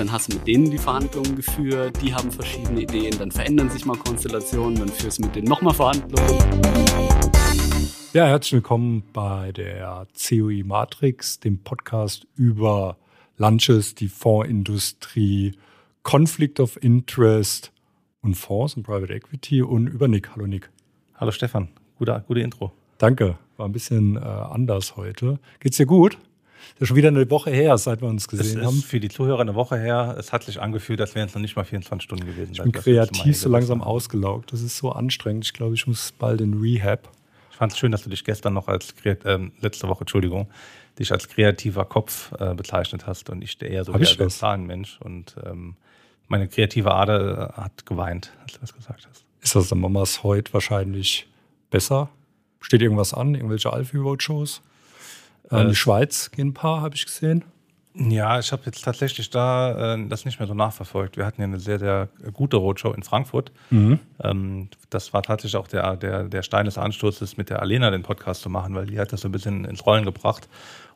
Dann hast du mit denen die Verhandlungen geführt, die haben verschiedene Ideen, dann verändern sich mal Konstellationen, dann führst du mit denen nochmal Verhandlungen. Ja, herzlich willkommen bei der COI Matrix, dem Podcast über Lunches, die Fondsindustrie, Conflict of Interest und Fonds und Private Equity und über Nick. Hallo Nick. Hallo Stefan, gute, gute Intro. Danke, war ein bisschen äh, anders heute. Geht's dir gut? Das ist schon wieder eine Woche her, seit wir uns gesehen es haben. für die Zuhörer eine Woche her. Es hat sich angefühlt, als wären es noch nicht mal 24 Stunden gewesen. Ich bin kreativ so langsam ausgelaugt. Das ist so anstrengend. Ich glaube, ich muss bald in Rehab. Ich fand es schön, dass du dich gestern noch als, äh, letzte Woche, Entschuldigung, dich als kreativer Kopf äh, bezeichnet hast und ich eher so was? Zahlenmensch. Und ähm, meine kreative Ader äh, hat geweint, als du das gesagt hast. Ist das dann Mamas heute wahrscheinlich besser? Steht irgendwas an? Irgendwelche Alfie-Roadshows? Äh, in die Äh, Schweiz gehen ein paar, habe ich gesehen. Ja, ich habe jetzt tatsächlich da äh, das nicht mehr so nachverfolgt. Wir hatten ja eine sehr, sehr gute Roadshow in Frankfurt. Ähm, das war tatsächlich auch der, der, der Stein des Anstoßes, mit der Alena den Podcast zu machen, weil die hat das so ein bisschen ins Rollen gebracht.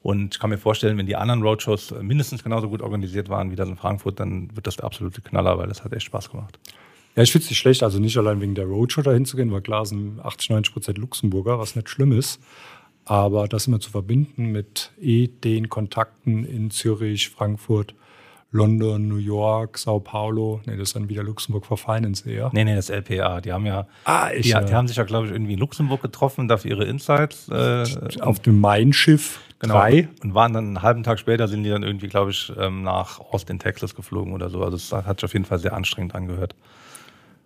Und ich kann mir vorstellen, wenn die anderen Roadshows mindestens genauso gut organisiert waren wie das in Frankfurt, dann wird das der absolute Knaller, weil das hat echt Spaß gemacht. Ja, ich finde es nicht schlecht, also nicht allein wegen der Roadshow dahin zu gehen, weil klar sind 80, 90 Prozent Luxemburger, was nicht schlimm ist. Aber das immer zu verbinden mit eh den Kontakten in Zürich, Frankfurt, London, New York, Sao Paulo. Nee, das ist dann wieder Luxemburg for Finance eher. Nee, nee, das LPA. Die haben ja, Ah, die, ich, die ja. haben sich ja, glaube ich, irgendwie in Luxemburg getroffen, dafür ihre Insights. Äh, Auf dem Main-Schiff Genau. drei. Und waren dann einen halben Tag später sind die dann irgendwie, glaube ich, ähm, nach Austin, Texas geflogen oder so. Also es hat sich auf jeden Fall sehr anstrengend angehört.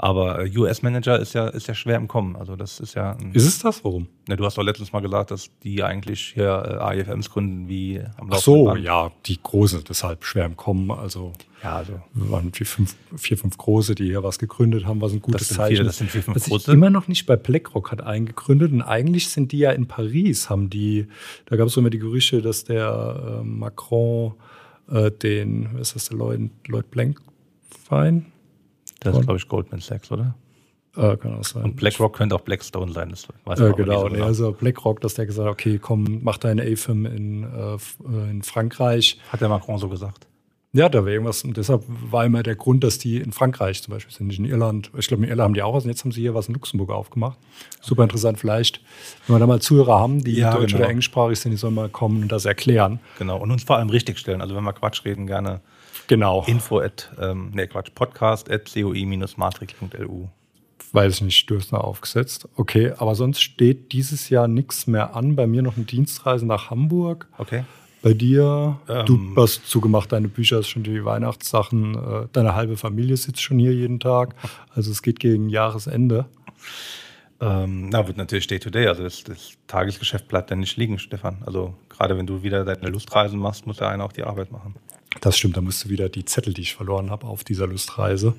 Aber äh, US-Manager ist ja, ist ja schwer im Kommen. Also das ist ja. Ein, Ist es das? Warum? ne, du hast doch letztens mal gesagt, dass die eigentlich hier äh, AIFMs gründen wie am Ach laufenden so, Band. ja, die Großen, deshalb schwer im Kommen. Also Ja, also wir waren die fünf, vier, fünf Große, die hier was gegründet haben, was ein gutes sind Zeichen viele, ist. das sind vier, fünf Was ich Große. immer noch nicht bei BlackRock hat eingegründet. Und eigentlich sind die ja in Paris, haben die, da gab es so immer die Gerüchte, dass der äh, Macron äh, den, was ist das, der Lloyd, Lloyd Blankfein? Das ist, glaube ich, Goldman Sachs, oder? Äh, kann auch sein. Und BlackRock könnte auch Blackstone sein. Das weiß Äh, genau, so also BlackRock, dass der gesagt hat, okay, komm, mach deine AFM in, äh, in Frankreich. Hat der Macron so gesagt. Ja, da wäre irgendwas. Und deshalb war immer der Grund, dass die in Frankreich zum Beispiel sind, nicht in Irland. Ich glaube, in Irland haben die auch was. Und jetzt haben sie hier was in Luxemburg aufgemacht. Super interessant. Vielleicht, wenn wir da mal Zuhörer haben, die Ja, deutsch genau. oder englischsprachig sind, die sollen mal kommen und das erklären. Genau. Und uns vor allem richtig stellen. Also wenn wir Quatsch reden, gerne Genau. info at, ähm, nee, Quatsch, podcast at coi-matrix.lu. Weiß ich nicht, du hast noch aufgesetzt. Okay, aber sonst steht dieses Jahr nichts mehr an. Bei mir noch eine Dienstreise nach Hamburg. Okay. Bei dir, Ähm. du hast zugemacht, deine Bücher, ist schon die Weihnachtssachen, äh, deine halbe Familie sitzt schon hier jeden Tag. Also es geht gegen Jahresende. Ähm, na, wird natürlich Day to Day. Also das, das Tagesgeschäft bleibt ja nicht liegen, Stefan. Also gerade wenn du wieder deine Lustreisen machst, muss der eine auch die Arbeit machen. Das stimmt, da musst du wieder die Zettel, die ich verloren habe auf dieser Lustreise,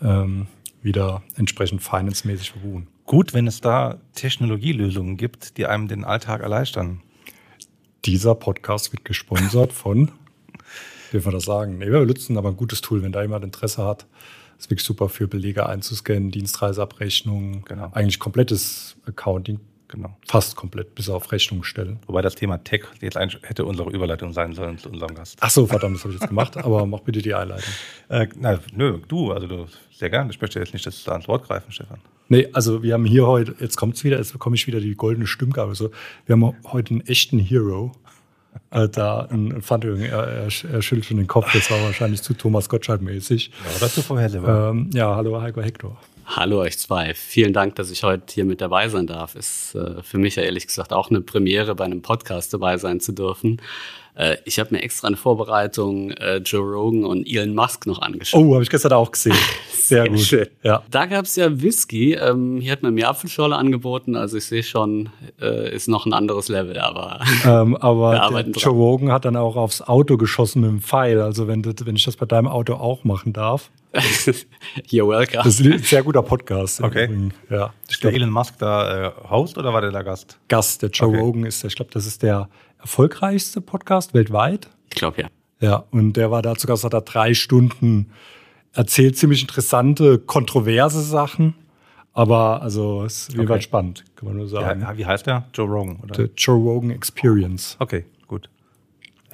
ähm, wieder entsprechend finance-mäßig verbuchen. Gut, wenn es da Technologielösungen gibt, die einem den Alltag erleichtern. Dieser Podcast wird gesponsert von, dürfen wir das sagen? Nee, wir benutzen aber ein gutes Tool, wenn da jemand Interesse hat. Ist wirklich super für Belege einzuscannen, Dienstreiseabrechnung, Genau. eigentlich komplettes Accounting, Genau. fast komplett, bis auf Rechnung stellen. Wobei das Thema Tech jetzt eigentlich hätte unsere Überleitung sein sollen zu unserem Gast. Ach so, verdammt, das habe ich jetzt gemacht, aber mach bitte die Einleitung. Äh, na, nö, du, also du, sehr gerne. Ich möchte jetzt nicht, dass du da ans Wort greifen, Stefan. Nee, also wir haben hier heute, jetzt kommt's wieder, jetzt bekomme ich wieder die goldene Stimmgabe. So, wir haben heute einen echten Hero. Äh, da ein Pfandjürgen, er, er, er schüttelt schon den Kopf, das war wahrscheinlich zu Thomas Gottschalk-mäßig. Ja, das zu vorhersehbar. Ähm, ja, hallo Heiko Hector. Hallo euch zwei. Vielen Dank, dass ich heute hier mit dabei sein darf. Ist äh, für mich ja ehrlich gesagt auch eine Premiere, bei einem Podcast dabei sein zu dürfen. Äh, ich habe mir extra eine Vorbereitung äh, Joe Rogan und Elon Musk noch angeschaut. Oh, habe ich gestern auch gesehen. Sehr, gut. schön. Ja. Da gab es ja Whisky. Ähm, hier hat man mir Apfelschorle angeboten. Also ich sehe schon, äh, ist noch ein anderes Level. Aber Ähm, aber Joe. Rogan hat dann auch aufs Auto geschossen mit dem Pfeil. Also wenn, wenn ich das bei deinem Auto auch machen darf. You're welcome. Das ist ein sehr guter Podcast. im Okay. Ja. Ist der Elon Musk da äh, Host oder war der da Gast? Gast, der Joe Okay. Rogan ist, der- ich glaube, das ist der erfolgreichste Podcast weltweit. Ich glaube ja. Ja, und der war da zu Gast, hat da drei Stunden erzählt, ziemlich interessante, kontroverse Sachen, Aber also es ist Okay. spannend, kann man nur sagen. Ja, wie heißt der? Joe Rogan, oder? The Joe Rogan Experience. Okay,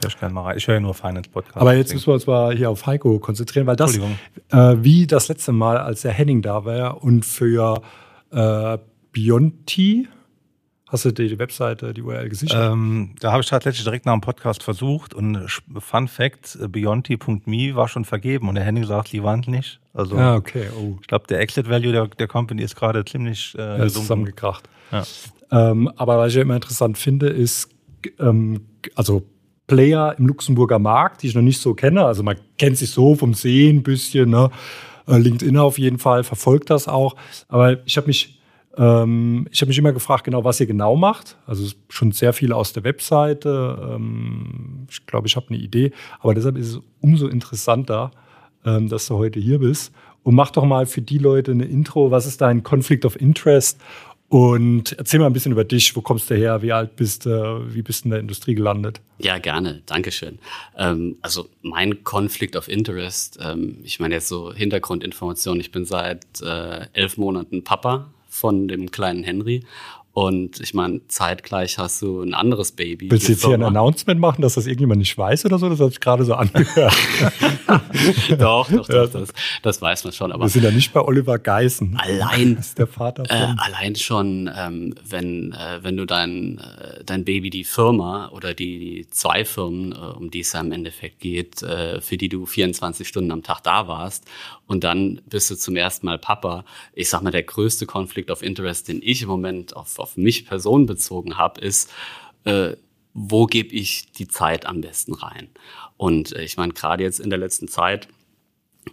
ich rein. Ich höre ja nur Finance-Podcast. Aber jetzt müssen wir uns mal hier auf Heiko konzentrieren, weil das, äh, wie das letzte Mal, als der Henning da war und für äh, Bionti, hast du die, die Webseite, die URL gesichert? Ähm, da habe ich tatsächlich direkt nach dem Podcast versucht und Fun Fact, äh, Beyonti.me war schon vergeben und der Henning sagt, die waren nicht. Also ah, okay. Oh, ich glaube, der Exit Value der, der Company ist gerade ziemlich äh, ja, zusammengekracht. Ja. Ähm, aber was ich ja immer interessant finde, ist, ähm, also Player im Luxemburger Markt, die ich noch nicht so kenne. Also man kennt sich so vom Sehen ein bisschen, ne? Äh, LinkedIn auf jeden Fall, verfolgt das auch. Aber ich habe mich, ähm, ich mich immer gefragt, genau, was ihr genau macht. Also schon sehr viel aus der Webseite. Ähm, ich glaube, ich habe eine Idee. Aber deshalb ist es umso interessanter, ähm, dass du heute hier bist. Und mach doch mal für die Leute eine Intro. Was ist dein Conflict of Interest? Und erzähl mal ein bisschen über dich. Wo kommst du her? Wie alt bist du? Wie bist du in der Industrie gelandet? Ja, gerne. Dankeschön. Ähm, also mein Conflict of Interest, ähm, ich meine jetzt so Hintergrundinformationen. Ich bin seit äh, elf Monaten Papa von dem kleinen Henry. Und ich meine, zeitgleich hast du ein anderes Baby. Willst du jetzt hier ein. Announcement machen, dass das irgendjemand nicht weiß oder so? Das habe ich gerade so angehört. doch, doch, doch, das, das weiß man schon. Aber Wir sind ja nicht bei Oliver Geißen. allein Das ist der Vater von. Äh, allein schon, ähm, wenn, äh, wenn du dein, äh, dein Baby, die Firma oder die, die zwei Firmen, äh, um die es ja im Endeffekt geht, äh, für die du 24 Stunden am Tag da warst und dann bist du zum ersten Mal Papa. Ich sag mal, der größte Konflikt of Interest, den ich im Moment auf, auf mich personenbezogen habe, ist, äh, wo gebe ich die Zeit am besten rein? Und äh, ich meine, gerade jetzt in der letzten Zeit,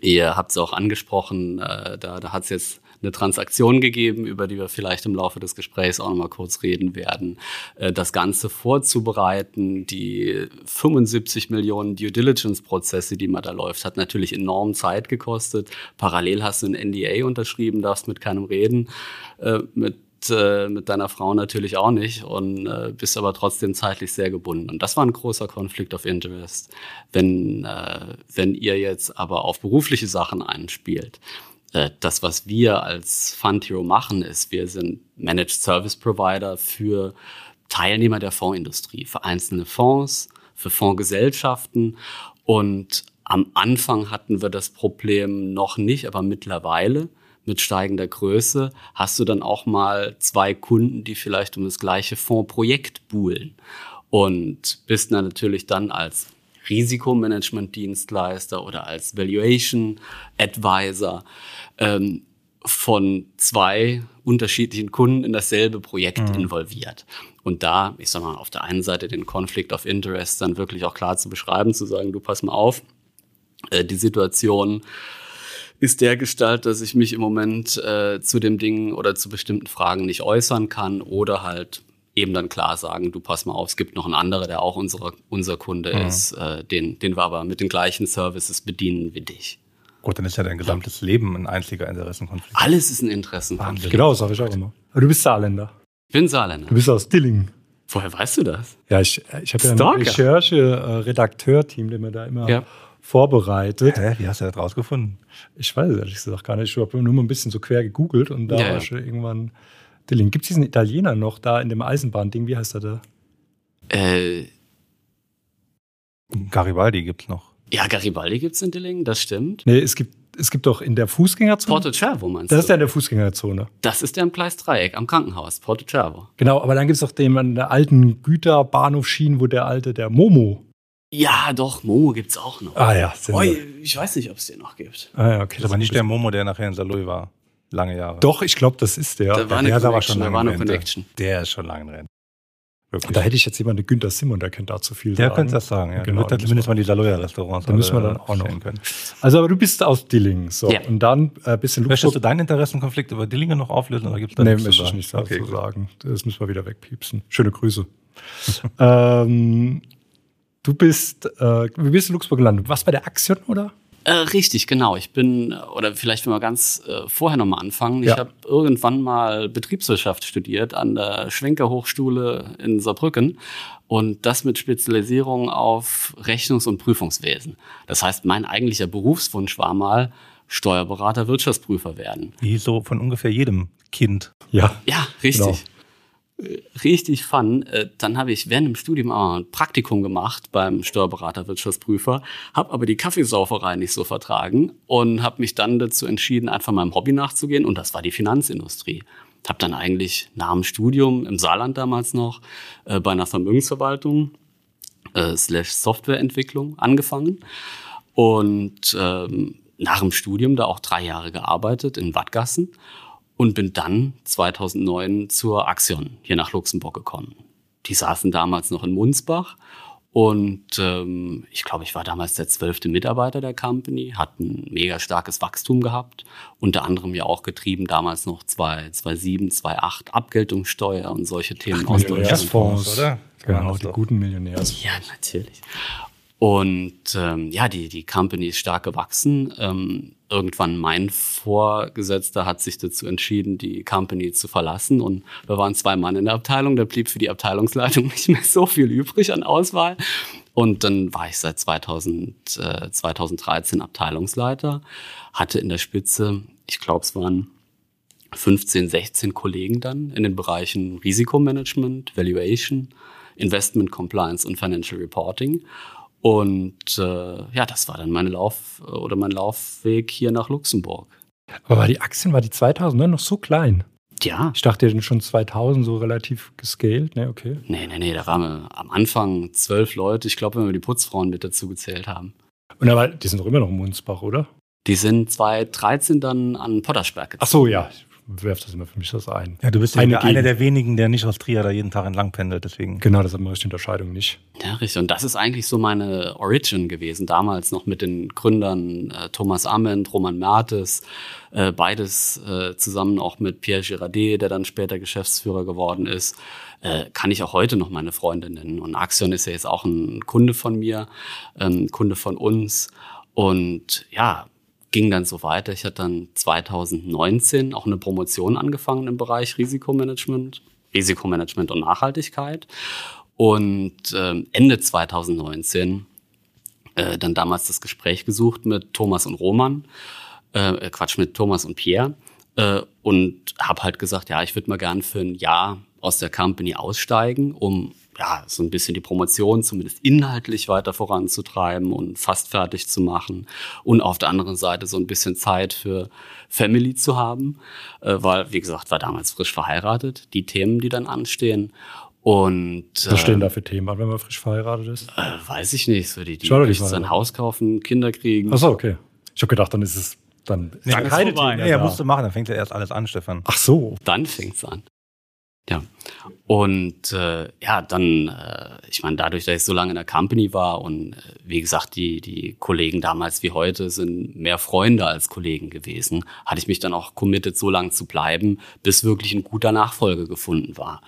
Ihr habt es auch angesprochen, äh, da, da hat es jetzt eine Transaktion gegeben, über die wir vielleicht im Laufe des Gesprächs auch nochmal kurz reden werden. Äh, das Ganze vorzubereiten, die 75 Millionen Due Diligence-Prozesse, die man da läuft, hat natürlich enorm Zeit gekostet. Parallel hast du ein NDA unterschrieben, darfst mit keinem reden, äh, mit äh, mit deiner Frau natürlich auch nicht und bist aber trotzdem zeitlich sehr gebunden. Und das war ein großer Conflict of Interest. Wenn, wenn ihr jetzt aber auf berufliche Sachen einspielt, das, was wir als Fund Hero machen, ist, wir sind Managed Service Provider für Teilnehmer der Fondsindustrie, für einzelne Fonds, für Fondsgesellschaften. Und am Anfang hatten wir das Problem noch nicht, aber mittlerweile mit steigender Größe hast du dann auch mal zwei Kunden, die vielleicht um das gleiche Fondsprojekt buhlen. Und bist dann natürlich dann als Risikomanagement-Dienstleister oder als Valuation Advisor ähm, von zwei unterschiedlichen Kunden in dasselbe Projekt involviert. Und da, ich sag mal, auf der einen Seite den Conflict of Interest dann wirklich auch klar zu beschreiben, zu sagen, du pass mal auf, äh, die Situation ist der Gestalt, dass ich mich im Moment äh, zu dem Ding oder zu bestimmten Fragen nicht äußern kann oder halt eben dann klar sagen, du pass mal auf, es gibt noch einen anderen, der auch unsere, unser Kunde ist, äh, den, den wir aber mit den gleichen Services bedienen wie dich. Gut, dann ist ja dein gesamtes Leben ein einziger Interessenkonflikt. Alles ist ein Interessenkonflikt. Genau, sage ich auch immer. Aber du bist Saarländer. Ich bin Saarländer. Du bist aus Dillingen. Woher weißt du das? Ja, ich, ich habe ja ein. Recherche-Redakteur-Team, der mir da immer Ja. vorbereitet. Hä, wie hast du das rausgefunden? Ich weiß es ehrlich gesagt gar nicht. Ich habe nur mal ein bisschen so quer gegoogelt und da Ja, war ja. schon irgendwann Dillingen. Gibt es diesen Italiener noch da in dem Eisenbahnding? Wie heißt er da? Äh, Garibaldi gibt's noch. ja, Garibaldi gibt's in Dillingen, das stimmt. Nee, es gibt, es gibt doch in der Fußgängerzone. Porto Cervo meinst das du? ist ja in der Fußgängerzone. das ist der im Gleisdreieck am Krankenhaus, Porto Cervo. Genau, aber dann gibt es doch den an der alten Güterbahnhofschienen, wo der alte, der Momo. Ja, doch, Momo gibt's auch noch. Ah ja, Oh, ich weiß nicht, ob es den noch gibt. Ah, ja okay. Das ist aber nicht der Momo, der nachher in Saloy war. Lange Jahre. Doch, ich glaube, das ist der. Da war eine der ist aber Connection, schon da lange war eine. Connection. Der ist schon lange in Rente. Wirklich. Da hätte ich jetzt jemanden, Günther Simon, der kennt dazu viel der sagen. könnte das sagen, ja. Genau, Genau, wird da zumindest mal die Saloyer Restaurants Da müssen wir dann auch noch. können. Also, aber du bist aus Dillingen. So. Ja. Und dann äh, bist in Möchtest du Luxemburg. deinen Interessenkonflikt über Dillingen noch auflösen oder gibt's da Nee, nichts zu möchte ich sagen? nicht dazu Okay, gut. sagen. Das müssen wir wieder wegpiepsen. Schöne Grüße. ähm, du bist, äh, wie bist du in Luxemburg gelandet? Was bei der Axion, oder? Äh, richtig, genau. Ich bin, oder vielleicht wenn wir ganz äh, vorher nochmal anfangen. Ja. Ich habe irgendwann mal Betriebswirtschaft studiert an der Schwenker Hochschule in Saarbrücken und das mit Spezialisierung auf Rechnungs- und Prüfungswesen. Das heißt, mein eigentlicher Berufswunsch war mal Steuerberater, Wirtschaftsprüfer werden. Wie so von ungefähr jedem Kind. Ja, ja richtig. Genau richtig fun. Äh, dann habe ich während dem Studium auch ein Praktikum gemacht beim Steuerberater Wirtschaftsprüfer, habe aber die Kaffeesauferei nicht so vertragen und habe mich dann dazu entschieden, einfach meinem Hobby nachzugehen und das war die Finanzindustrie. Habe dann eigentlich nach dem Studium im Saarland damals noch äh, bei einer Vermögensverwaltung äh, slash Softwareentwicklung angefangen und ähm, nach dem Studium da auch drei Jahre gearbeitet in Wattgassen und bin dann 2009 zur Axion hier nach Luxemburg gekommen. Die saßen damals noch in Munsbach und ähm, ich glaube, ich war damals der zwölfte Mitarbeiter der Company, hat ein mega starkes Wachstum gehabt, unter anderem ja auch getrieben damals noch 2007, 2008 Abgeltungssteuer und solche Themen Ach, aus Millionärsfonds, oder? Genau, die guten Millionärs. Ja, natürlich. Und ähm, ja, die, die Company ist stark gewachsen. Ähm, irgendwann mein Vorgesetzter hat sich dazu entschieden, die Company zu verlassen. Und wir waren zwei Mann in der Abteilung. Da blieb für die Abteilungsleitung nicht mehr so viel übrig an Auswahl. Und dann war ich seit 2000, äh, 2013 Abteilungsleiter, hatte in der Spitze, ich glaube, es waren 15, 16 Kollegen dann in den Bereichen Risikomanagement, Valuation, Investment Compliance und Financial Reporting. Und äh, ja, das war dann meine Lauf oder mein Laufweg hier nach Luxemburg. Aber war die Aktien, war die 2000 ne, noch so klein? Ja. Ich dachte, die schon 2000 so relativ gescaled. Ne, okay. Nee, nee, nee, da waren wir am Anfang zwölf Leute. Ich glaube, wenn wir die Putzfrauen mit dazu gezählt haben. Und aber die sind doch immer noch im Munzbach, oder? Die sind 2013 dann an Pottersberg gezogen. Ach so, ja werfe das immer für mich das ein. Ja, du bist ja Eine einer der wenigen, der nicht aus Trier da jeden Tag entlang pendelt, deswegen. Genau, das hat man die Unterscheidung nicht. Ja, richtig. Und das ist eigentlich so meine Origin gewesen. Damals noch mit den Gründern äh, Thomas Ament, Roman Mertes, äh, beides äh, zusammen auch mit Pierre Girardet, der dann später Geschäftsführer geworden ist. Äh, kann ich auch heute noch meine Freunde nennen. Und Axion ist ja jetzt auch ein Kunde von mir, ähm, Kunde von uns. Und ja, ging dann so weiter. Ich hatte dann 2019 auch eine Promotion angefangen im Bereich Risikomanagement, Risikomanagement und Nachhaltigkeit. Und äh, Ende 2019 äh, dann damals das Gespräch gesucht mit Thomas und Roman, äh, Quatsch, mit Thomas und Pierre. Äh, und habe halt gesagt, ja, ich würde mal gern für ein Jahr aus der Company aussteigen, um ja, so ein bisschen die Promotion zumindest inhaltlich weiter voranzutreiben und fast fertig zu machen und auf der anderen Seite so ein bisschen Zeit für Family zu haben, äh, weil, wie gesagt, war damals frisch verheiratet, die Themen, die dann anstehen. Und, Was stehen äh, da für Themen an, wenn man frisch verheiratet ist? Äh, weiß ich nicht. So die, die möchten sein Haus kaufen, Kinder kriegen. Ach so, okay. Ich habe gedacht, dann ist es dann nee, keine Themen. Nee, ja, musst du machen, dann fängt ja erst alles an, Stefan. Ach so. Dann fängt's an. Ja. Und äh, ja, dann, äh, ich meine, dadurch, dass ich so lange in der Company war und äh, wie gesagt, die, die Kollegen damals wie heute sind mehr Freunde als Kollegen gewesen, hatte ich mich dann auch committed, so lange zu bleiben, bis wirklich ein guter Nachfolger gefunden war.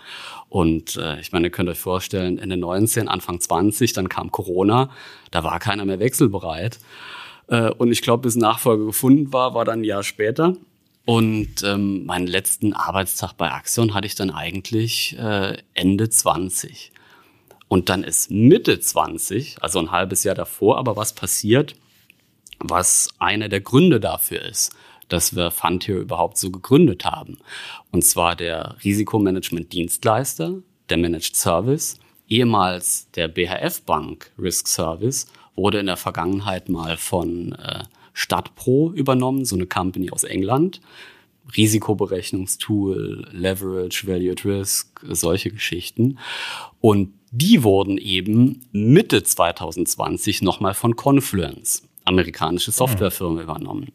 Und äh, ich meine, ihr könnt euch vorstellen, Ende 19, Anfang 20, dann kam Corona, da war keiner mehr wechselbereit. Äh, und ich glaube, bis Nachfolger gefunden war, war dann ein Jahr später. Und ähm, meinen letzten Arbeitstag bei Axion hatte ich dann eigentlich äh, Ende 20. Und dann ist Mitte 20, also ein halbes Jahr davor, aber was passiert, was einer der Gründe dafür ist, dass wir Frontier überhaupt so gegründet haben. Und zwar der Risikomanagement-Dienstleister, der Managed Service, ehemals der BHF Bank Risk Service, wurde in der Vergangenheit mal von äh, Stadtpro übernommen, so eine Company aus England. Risikoberechnungstool, Leverage, Valued Risk, solche Geschichten. Und die wurden eben Mitte 2020 nochmal von Confluence, amerikanische Softwarefirma, übernommen.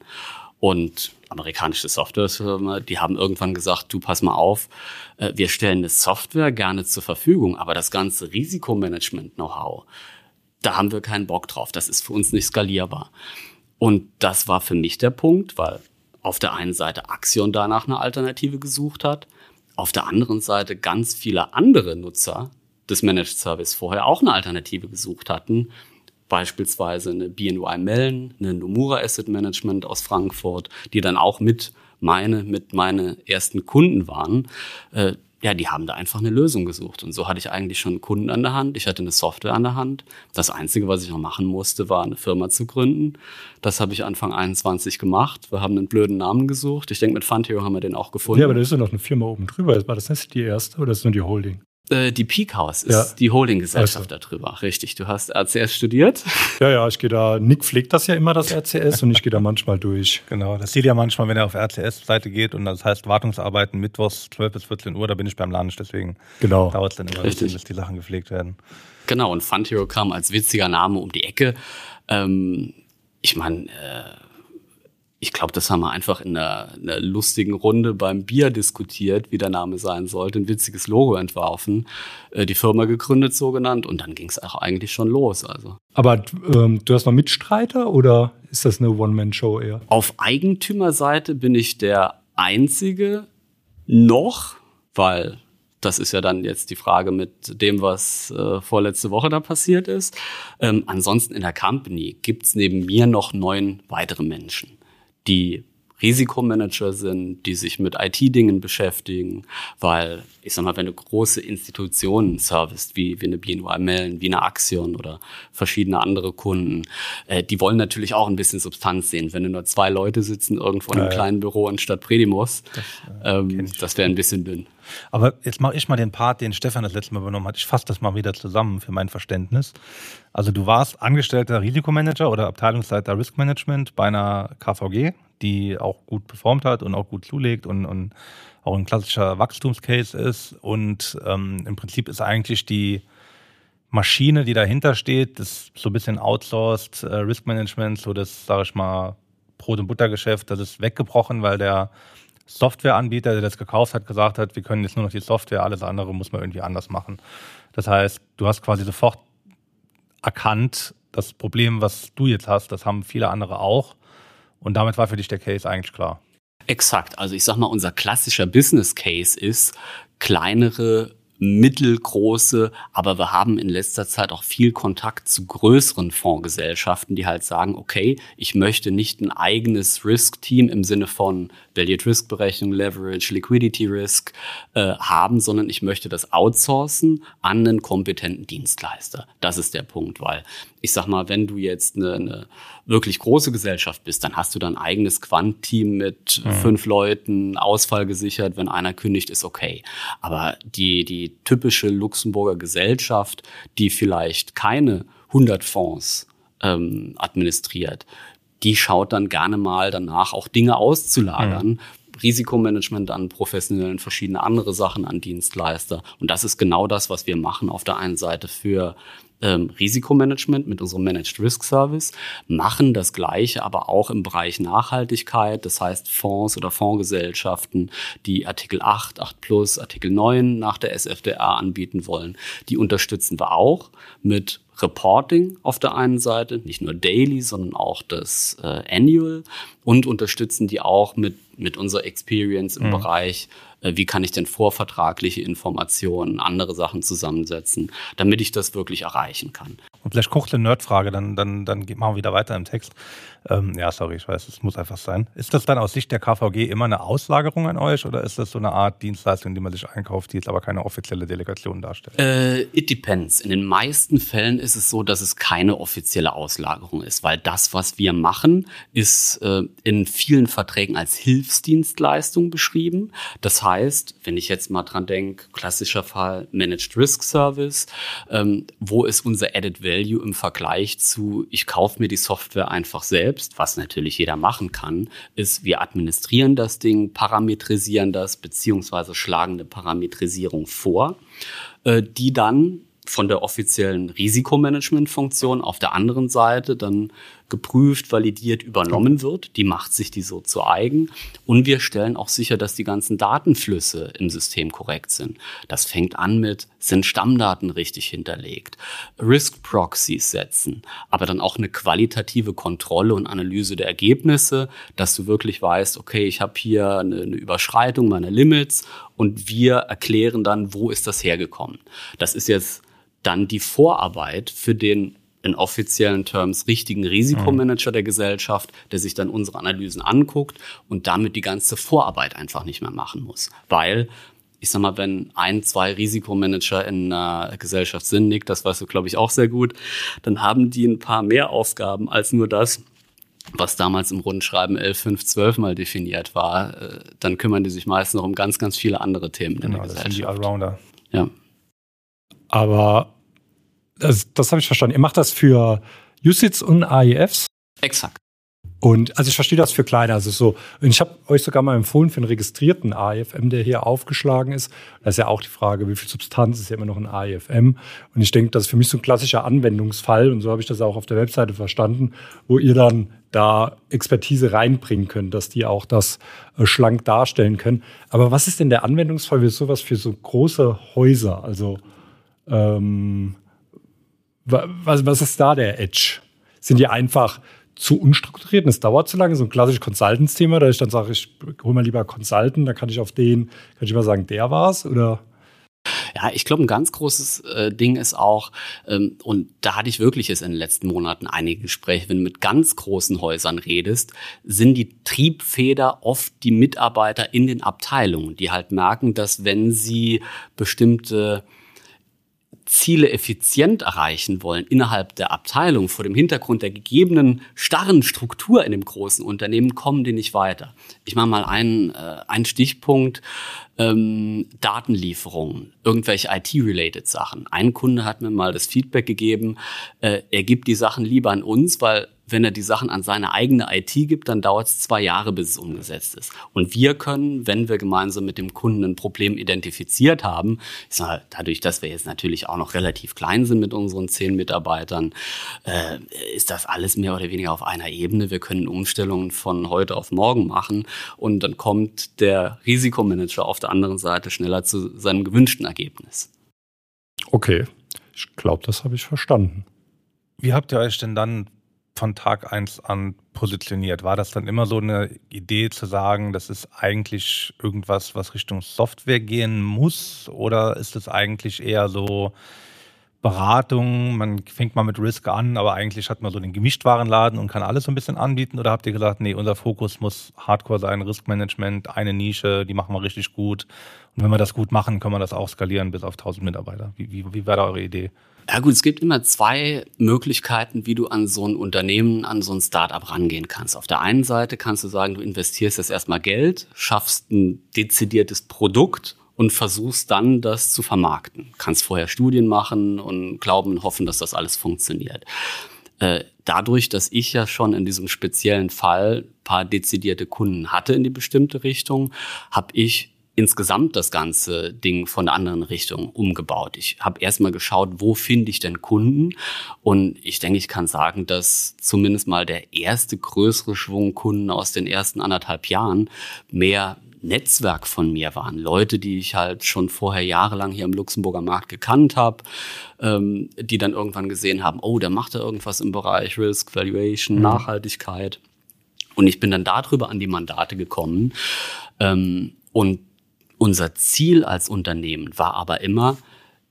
Und amerikanische Softwarefirma, die haben irgendwann gesagt, du pass mal auf, äh, wir stellen eine Software gerne zur Verfügung, aber das ganze Risikomanagement-Know-how, da haben wir keinen Bock drauf. Das ist für uns nicht skalierbar. Und das war für mich der Punkt, weil auf der einen Seite Axion danach eine Alternative gesucht hat, auf der anderen Seite ganz viele andere Nutzer des Managed Service vorher auch eine Alternative gesucht hatten. Beispielsweise eine BNY Mellon, eine Nomura Asset Management aus Frankfurt, die dann auch mit meine, mit meine ersten Kunden waren. Ja, die haben da einfach eine Lösung gesucht. Und so hatte ich eigentlich schon einen Kunden an der Hand. Ich hatte eine Software an der Hand. Das Einzige, was ich noch machen musste, war eine Firma zu gründen. Das habe ich Anfang 21 gemacht. Wir haben einen blöden Namen gesucht. Ich denke, mit Fanteo haben wir den auch gefunden. Ja, aber da ist ja noch eine Firma oben drüber. War das nicht die erste oder ist das nur die Holding? Äh, die Peak House ist ja. die Holdinggesellschaft also. darüber, richtig. Du hast RCS studiert? Ja, ja, ich gehe da, Nick pflegt das ja immer, das RCS, und ich gehe da manchmal durch. Genau, das sieht ja manchmal, wenn er auf RCS-Seite geht und das heißt Wartungsarbeiten mittwochs 12 bis 14 Uhr, da bin ich beim Lunch, deswegen genau. dauert es dann immer richtig. bisschen, bis die Sachen gepflegt werden. Genau, und Fun Hero kam als witziger Name um die Ecke. Ähm, ich meine, äh, ich glaube, das haben wir einfach in einer, einer, lustigen Runde beim Bier diskutiert, wie der Name sein sollte, ein witziges Logo entworfen, äh, die Firma gegründet, so genannt, und dann ging es auch eigentlich schon los. Also. Aber ähm, du hast noch Mitstreiter oder ist das eine One-Man-Show eher? Auf Eigentümerseite bin ich der Einzige noch, weil das ist ja dann jetzt die Frage mit dem, was äh, vorletzte Woche da passiert ist. Ähm, ansonsten in der Company gibt's neben mir noch neun weitere Menschen die Risikomanager sind, die sich mit IT-Dingen beschäftigen, weil ich sag mal, wenn du große Institutionen servicest, wie, wie eine BNY Mellon, wie eine Axion oder verschiedene andere Kunden, äh, die wollen natürlich auch ein bisschen Substanz sehen. Wenn du nur zwei Leute sitzen irgendwo in einem ja, kleinen Büro anstatt Predimus, das, äh, ähm, das wäre ein bisschen dünn. Aber jetzt mache ich mal den Part, den Stefan das letzte Mal übernommen hat. Ich fasse das mal wieder zusammen für mein Verständnis. Also du warst angestellter Risikomanager oder Abteilungsleiter Risk Management bei einer KVG, die auch gut performt hat und auch gut zulegt und, und auch ein klassischer Wachstumscase ist. Und ähm, im Prinzip ist eigentlich die Maschine, die dahinter steht, das so ein bisschen outsourced äh, Risk Management, so das, sage ich mal, Brot- und Buttergeschäft, das ist weggebrochen, weil der Softwareanbieter, der das gekauft hat, gesagt hat, wir können jetzt nur noch die Software, alles andere muss man irgendwie anders machen. Das heißt, du hast quasi sofort erkannt, das Problem, was du jetzt hast, das haben viele andere auch. Und damit war für dich der Case eigentlich klar. Exakt. Also ich sag mal, unser klassischer Business Case ist, kleinere mittelgroße, aber wir haben in letzter Zeit auch viel Kontakt zu größeren Fondsgesellschaften, die halt sagen, okay, ich möchte nicht ein eigenes Risk-Team im Sinne von Valued Risk Berechnung, Leverage, Liquidity Risk äh, haben, sondern ich möchte das outsourcen an einen kompetenten Dienstleister. Das ist der Punkt, weil ich sag mal, wenn du jetzt eine, eine wirklich große Gesellschaft bist, dann hast du dann ein eigenes Quant-Team mit mhm. fünf Leuten, Ausfall gesichert, wenn einer kündigt, ist okay. Aber die, die typische Luxemburger Gesellschaft, die vielleicht keine 100 Fonds ähm, administriert, die schaut dann gerne mal danach auch Dinge auszulagern. Mhm. Risikomanagement an professionellen, verschiedene andere Sachen an Dienstleister. Und das ist genau das, was wir machen. Auf der einen Seite für ähm, Risikomanagement mit unserem Managed Risk Service, machen das Gleiche aber auch im Bereich Nachhaltigkeit, das heißt Fonds oder Fondsgesellschaften, die Artikel 8, 8 Plus, Artikel 9 nach der SFDR anbieten wollen. Die unterstützen wir auch mit Reporting auf der einen Seite, nicht nur Daily, sondern auch das äh, Annual und unterstützen die auch mit, mit unserer Experience im mhm. Bereich äh, wie kann ich denn vorvertragliche Informationen, andere Sachen zusammensetzen, damit ich das wirklich erreichen kann. Und vielleicht eine Nerdfrage, dann, dann, dann machen wir wieder weiter im Text. Ähm, ja, sorry, ich weiß, es muss einfach sein. Ist das dann aus Sicht der KVG immer eine Auslagerung an euch oder ist das so eine Art Dienstleistung, die man sich einkauft, die jetzt aber keine offizielle Delegation darstellt? Äh, it depends. In den meisten Fällen ist es so, dass es keine offizielle Auslagerung ist, weil das, was wir machen, ist äh, in vielen Verträgen als Hilfsdienstleistung beschrieben. Das heißt, wenn ich jetzt mal dran denke, klassischer Fall Managed Risk Service, ähm, wo ist unser Added Value? Value im Vergleich zu, ich kaufe mir die Software einfach selbst, was natürlich jeder machen kann, ist, wir administrieren das Ding, parametrisieren das, beziehungsweise schlagen eine Parametrisierung vor, äh, die dann von der offiziellen Risikomanagementfunktion auf der anderen Seite dann geprüft, validiert, übernommen wird. Die macht sich die so zu eigen. Und wir stellen auch sicher, dass die ganzen Datenflüsse im System korrekt sind. Das fängt an mit, sind Stammdaten richtig hinterlegt, Risk Proxies setzen, aber dann auch eine qualitative Kontrolle und Analyse der Ergebnisse, dass du wirklich weißt, okay, ich habe hier eine, eine Überschreitung meiner Limits und wir erklären dann, wo ist das hergekommen. Das ist jetzt dann die Vorarbeit für den in offiziellen Terms richtigen Risikomanager der Gesellschaft, der sich dann unsere Analysen anguckt und damit die ganze Vorarbeit einfach nicht mehr machen muss. Weil ich sag mal, wenn ein, zwei Risikomanager in einer Gesellschaft sind, Nick, das weißt du, glaube ich, auch sehr gut, dann haben die ein paar mehr Aufgaben als nur das, was damals im Rundschreiben 11, 5, 12 mal definiert war. Äh, dann kümmern die sich meist noch um ganz, ganz viele andere Themen genau, in der Gesellschaft. Das sind die Allrounder. Ja. Aber das, das habe ich verstanden. Ihr macht das für USITs und AIFs? Exakt. Und also ich verstehe das für kleine. Also so, und ich habe euch sogar mal empfohlen für einen registrierten AIFM, der hier aufgeschlagen ist. Da ist ja auch die Frage, wie viel Substanz ist ja immer noch ein AIFM. Und ich denke, das ist für mich so ein klassischer Anwendungsfall, und so habe ich das auch auf der Webseite verstanden, wo ihr dann da Expertise reinbringen könnt, dass die auch das äh, schlank darstellen können. Aber was ist denn der Anwendungsfall für sowas für so große Häuser? Also ähm, was, was ist da der Edge? Sind die einfach zu unstrukturiert und es dauert zu lange. So ein klassisches Consultants-Thema, da ich dann sage, ich hole mal lieber Consultant, da kann ich auf den, kann ich immer sagen, der war's oder? Ja, ich glaube, ein ganz großes äh, Ding ist auch, ähm, und da hatte ich wirklich jetzt in den letzten Monaten einige Gespräche, wenn du mit ganz großen Häusern redest, sind die Triebfeder oft die Mitarbeiter in den Abteilungen, die halt merken, dass wenn sie bestimmte Ziele effizient erreichen wollen innerhalb der Abteilung vor dem Hintergrund der gegebenen starren Struktur in dem großen Unternehmen, kommen die nicht weiter. Ich mache mal einen, äh, einen Stichpunkt. Ähm, Datenlieferungen, irgendwelche IT-related Sachen. Ein Kunde hat mir mal das Feedback gegeben, äh, er gibt die Sachen lieber an uns, weil wenn er die Sachen an seine eigene IT gibt, dann dauert es zwei Jahre, bis es umgesetzt ist. Und wir können, wenn wir gemeinsam mit dem Kunden ein Problem identifiziert haben, sage, dadurch, dass wir jetzt natürlich auch noch relativ klein sind mit unseren zehn Mitarbeitern, äh, ist das alles mehr oder weniger auf einer Ebene. Wir können Umstellungen von heute auf morgen machen und dann kommt der Risikomanager auf der anderen Seite schneller zu seinem gewünschten Ergebnis. Okay, ich glaube, das habe ich verstanden. Wie habt ihr euch denn dann von Tag eins an positioniert? War das dann immer so eine Idee zu sagen, das ist eigentlich irgendwas, was Richtung Software gehen muss? Oder ist es eigentlich eher so Beratung? Man fängt mal mit Risk an, aber eigentlich hat man so den Gemischtwarenladen und kann alles so ein bisschen anbieten? Oder habt ihr gesagt, nee, unser Fokus muss Hardcore sein, Riskmanagement, eine Nische, die machen wir richtig gut. Und wenn wir das gut machen, können wir das auch skalieren bis auf 1000 Mitarbeiter. Wie, wie, wie war da eure Idee? Ja gut, es gibt immer zwei Möglichkeiten, wie du an so ein Unternehmen, an so ein Startup rangehen kannst. Auf der einen Seite kannst du sagen, du investierst jetzt erstmal Geld, schaffst ein dezidiertes Produkt und versuchst dann, das zu vermarkten. Kannst vorher Studien machen und glauben und hoffen, dass das alles funktioniert. Äh, dadurch, dass ich ja schon in diesem speziellen Fall paar dezidierte Kunden hatte in die bestimmte Richtung, habe ich insgesamt das ganze Ding von der anderen Richtung umgebaut. Ich habe erstmal geschaut, wo finde ich denn Kunden? Und ich denke, ich kann sagen, dass zumindest mal der erste größere Schwung Kunden aus den ersten anderthalb Jahren mehr Netzwerk von mir waren. Leute, die ich halt schon vorher jahrelang hier im Luxemburger Markt gekannt habe, ähm, die dann irgendwann gesehen haben, oh, der macht da irgendwas im Bereich Risk, Valuation, mhm. Nachhaltigkeit. Und ich bin dann darüber an die Mandate gekommen. Ähm, und unser Ziel als Unternehmen war aber immer,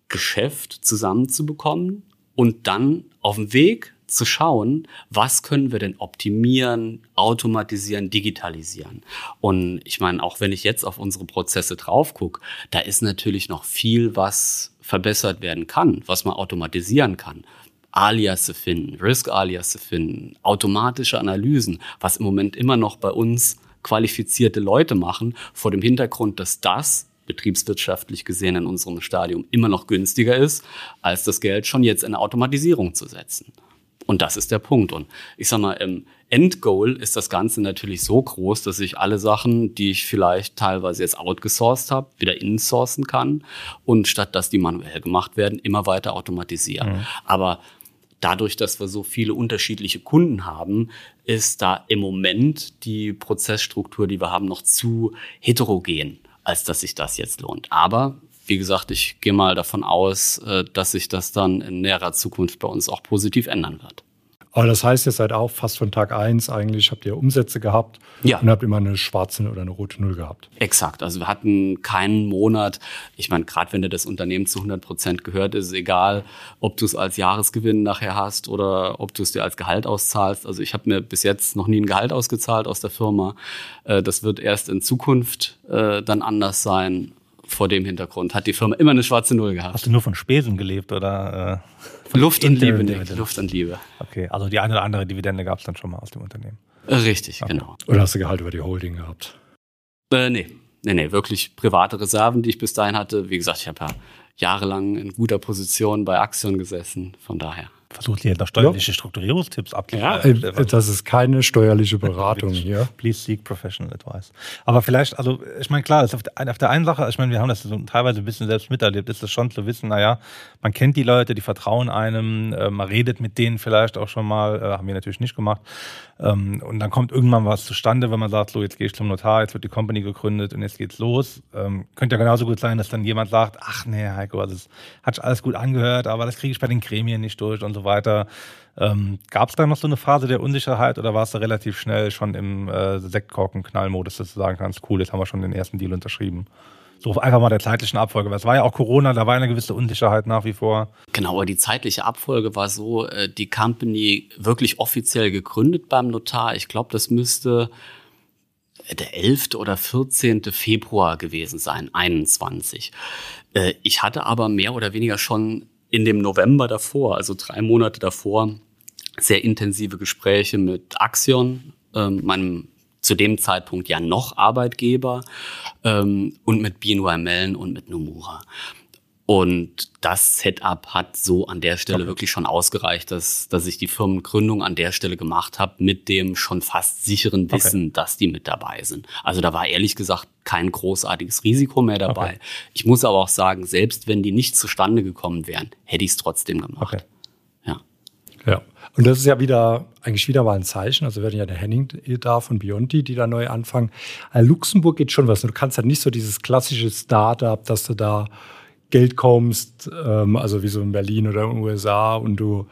Geschäft zusammenzubekommen und dann auf dem Weg zu schauen, was können wir denn optimieren, automatisieren, digitalisieren. Und ich meine, auch wenn ich jetzt auf unsere Prozesse drauf gucke, da ist natürlich noch viel, was verbessert werden kann, was man automatisieren kann. Aliasse finden, Risk-Aliasse finden, automatische Analysen, was im Moment immer noch bei uns qualifizierte Leute machen, vor dem Hintergrund, dass das betriebswirtschaftlich gesehen in unserem Stadium immer noch günstiger ist, als das Geld schon jetzt in Automatisierung zu setzen. Und das ist der Punkt. Und ich sag mal, im Endgoal ist das Ganze natürlich so groß, dass ich alle Sachen, die ich vielleicht teilweise jetzt outgesourced habe, wieder insourcen kann und statt dass die manuell gemacht werden, immer weiter automatisieren. Mhm. Aber dadurch, dass wir so viele unterschiedliche Kunden haben, ist da im Moment die Prozessstruktur, die wir haben, noch zu heterogen, als dass sich das jetzt lohnt. Aber wie gesagt, ich gehe mal davon aus, äh, dass sich das dann in näherer Zukunft bei uns auch positiv ändern wird. Aber das heißt, ihr seid auch fast von Tag eins eigentlich, habt ihr Umsätze gehabt ja. und habt immer eine schwarze oder eine rote Null gehabt. Exakt. Also wir hatten keinen Monat, ich meine, gerade wenn dir das Unternehmen zu 100 Prozent gehört, ist es egal, ob du es als Jahresgewinn nachher hast oder ob du es dir als Gehalt auszahlst. Also ich habe mir bis jetzt noch nie ein Gehalt ausgezahlt aus der Firma. Äh, das wird erst in Zukunft äh, dann anders sein vor dem Hintergrund hat die Firma immer eine schwarze Null gehabt. Hast du nur von Spesen gelebt oder? Äh, Luft und Liebe, Nick, Luft und Liebe. Okay, also die eine oder andere Dividende gab es dann schon mal aus dem Unternehmen. Richtig, okay. genau. Oder hast du Gehalt über die Holding gehabt? Äh, nee, nee, nee, wirklich private Reserven, die ich bis dahin hatte. Wie gesagt, ich habe ja jahrelang in guter Position bei Aktien gesessen, von daher versucht hier noch steuerliche ja. Strukturierungstipps abzugeben. Ja, äh, das ist keine steuerliche Beratung hier. Please seek professional advice. Aber vielleicht, also ich meine, klar, ist auf, der, auf der einen Sache, ich meine, wir haben das so teilweise ein bisschen selbst miterlebt, ist es schon zu wissen, naja, man kennt die Leute, die vertrauen einem, äh, man redet mit denen vielleicht auch schon mal, äh, haben wir natürlich nicht gemacht. Ähm, und dann kommt irgendwann was zustande, wenn man sagt, so, jetzt gehe ich zum Notar, jetzt wird die Company gegründet und jetzt geht's los. Ähm, könnte ja genauso gut sein, dass dann jemand sagt, ach nee, Heiko, also das hat sich alles gut angehört, aber das kriege ich bei den Gremien nicht durch und so weiter. Ähm, Gab es da noch so eine Phase der Unsicherheit oder war es da relativ schnell schon im äh, Sektkorken-Knallmodus, dass du sagen kannst, cool, jetzt haben wir schon den ersten Deal unterschrieben? So einfach mal der zeitlichen Abfolge. Weil es war ja auch Corona, da war eine gewisse Unsicherheit nach wie vor. Genau, aber die zeitliche Abfolge war so, äh, die Company wirklich offiziell gegründet beim Notar. Ich glaube, das müsste der 11. oder 14. Februar gewesen sein, 21. Äh, ich hatte aber mehr oder weniger schon in dem November davor, also drei Monate davor, sehr intensive Gespräche mit Axion, ähm, meinem zu dem Zeitpunkt ja noch Arbeitgeber ähm, und mit BNY Mellon und mit Nomura. Und das Setup hat so an der Stelle okay. wirklich schon ausgereicht, dass, dass ich die Firmengründung an der Stelle gemacht habe mit dem schon fast sicheren Wissen, okay. dass die mit dabei sind. Also da war ehrlich gesagt kein großartiges Risiko mehr dabei. Okay. Ich muss aber auch sagen, selbst wenn die nicht zustande gekommen wären, hätte ich es trotzdem gemacht. Ja. Ja. Und das ist ja wieder, eigentlich wieder mal ein Zeichen. Also werden ja der Henning da von Bionti, die da neu anfangen. Also Luxemburg geht schon was. Du kannst halt nicht so dieses klassische Startup, dass du da Geld kommst, ähm, also wie so in Berlin oder in den USA und du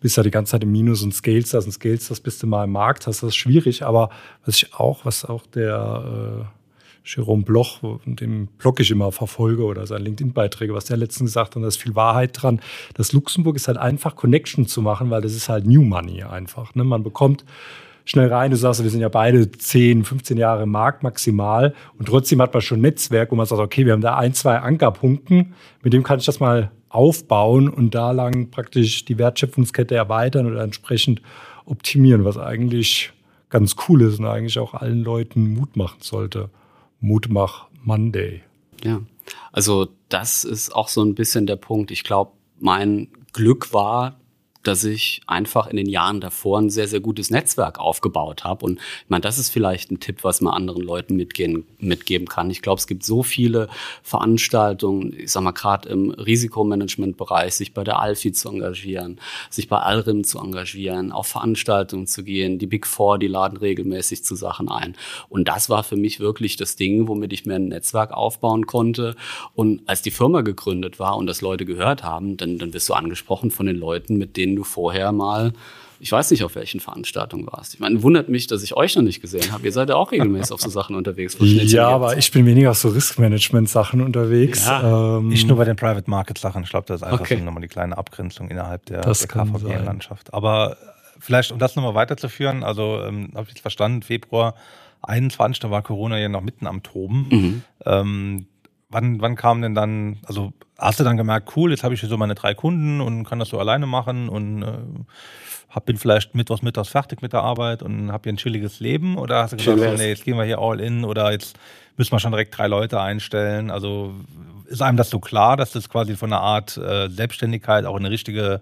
bist ja die ganze Zeit im Minus und scales das und scales das, bist du mal im Markt, hast das ist schwierig. Aber was ich auch, was auch der äh, Jerome Bloch, dem Blog ich immer verfolge oder seine LinkedIn-Beiträge, was der letztens gesagt hat, und da ist viel Wahrheit dran. Das Luxemburg ist halt einfach Connection zu machen, weil das ist halt New Money einfach. Ne? Man bekommt schnell rein, du sagst, wir sind ja beide 10, 15 Jahre im Markt maximal und trotzdem hat man schon Netzwerk, wo man sagt, okay, wir haben da ein, zwei Ankerpunkten, mit dem kann ich das mal aufbauen und da lang praktisch die Wertschöpfungskette erweitern oder entsprechend optimieren, was eigentlich ganz cool ist und eigentlich auch allen Leuten Mut machen sollte. Mutmach Monday. Ja, also das ist auch so ein bisschen der Punkt. Ich glaube, mein Glück war, dass ich einfach in den Jahren davor ein sehr, sehr gutes Netzwerk aufgebaut habe. Und ich meine, das ist vielleicht ein Tipp, was man anderen Leuten mitgehen, mitgeben kann. Ich glaube, es gibt so viele Veranstaltungen, ich sag mal, gerade im Risikomanagementbereich, sich bei der Alfi zu engagieren, sich bei Alrim zu engagieren, auf Veranstaltungen zu gehen. Die Big Four, die laden regelmäßig zu Sachen ein. Und das war für mich wirklich das Ding, womit ich mir ein Netzwerk aufbauen konnte. Und als die Firma gegründet war und das Leute gehört haben, dann, dann wirst du angesprochen von den Leuten, mit denen du vorher mal ich weiß nicht, auf welchen Veranstaltungen warst. Ich meine, wundert mich, dass ich euch noch nicht gesehen habe. Ihr seid ja auch regelmäßig auf so Sachen unterwegs. ja, aber ich bin weniger auf so Risk-Management-Sachen unterwegs. Ja, ähm, nicht nur bei den Private Market-Sachen. Ich glaube, das ist einfach okay. so nochmal die kleine Abgrenzung innerhalb der, der KVG-Landschaft. Aber vielleicht, um das nochmal weiterzuführen, also ähm, habe ich jetzt verstanden, Februar 21, da war Corona ja noch mitten am Toben. Mhm. Ähm, wann, wann kam denn dann, also hast du dann gemerkt, cool, jetzt habe ich hier so meine drei Kunden und kann das so alleine machen und äh, hab, bin vielleicht mittwochs, mittags fertig mit der Arbeit und habe hier ein chilliges Leben? Oder hast du gesagt, so, nee, jetzt gehen wir hier all in oder jetzt müssen wir schon direkt drei Leute einstellen? Also ist einem das so klar, dass das quasi von einer Art äh, Selbstständigkeit auch in eine richtige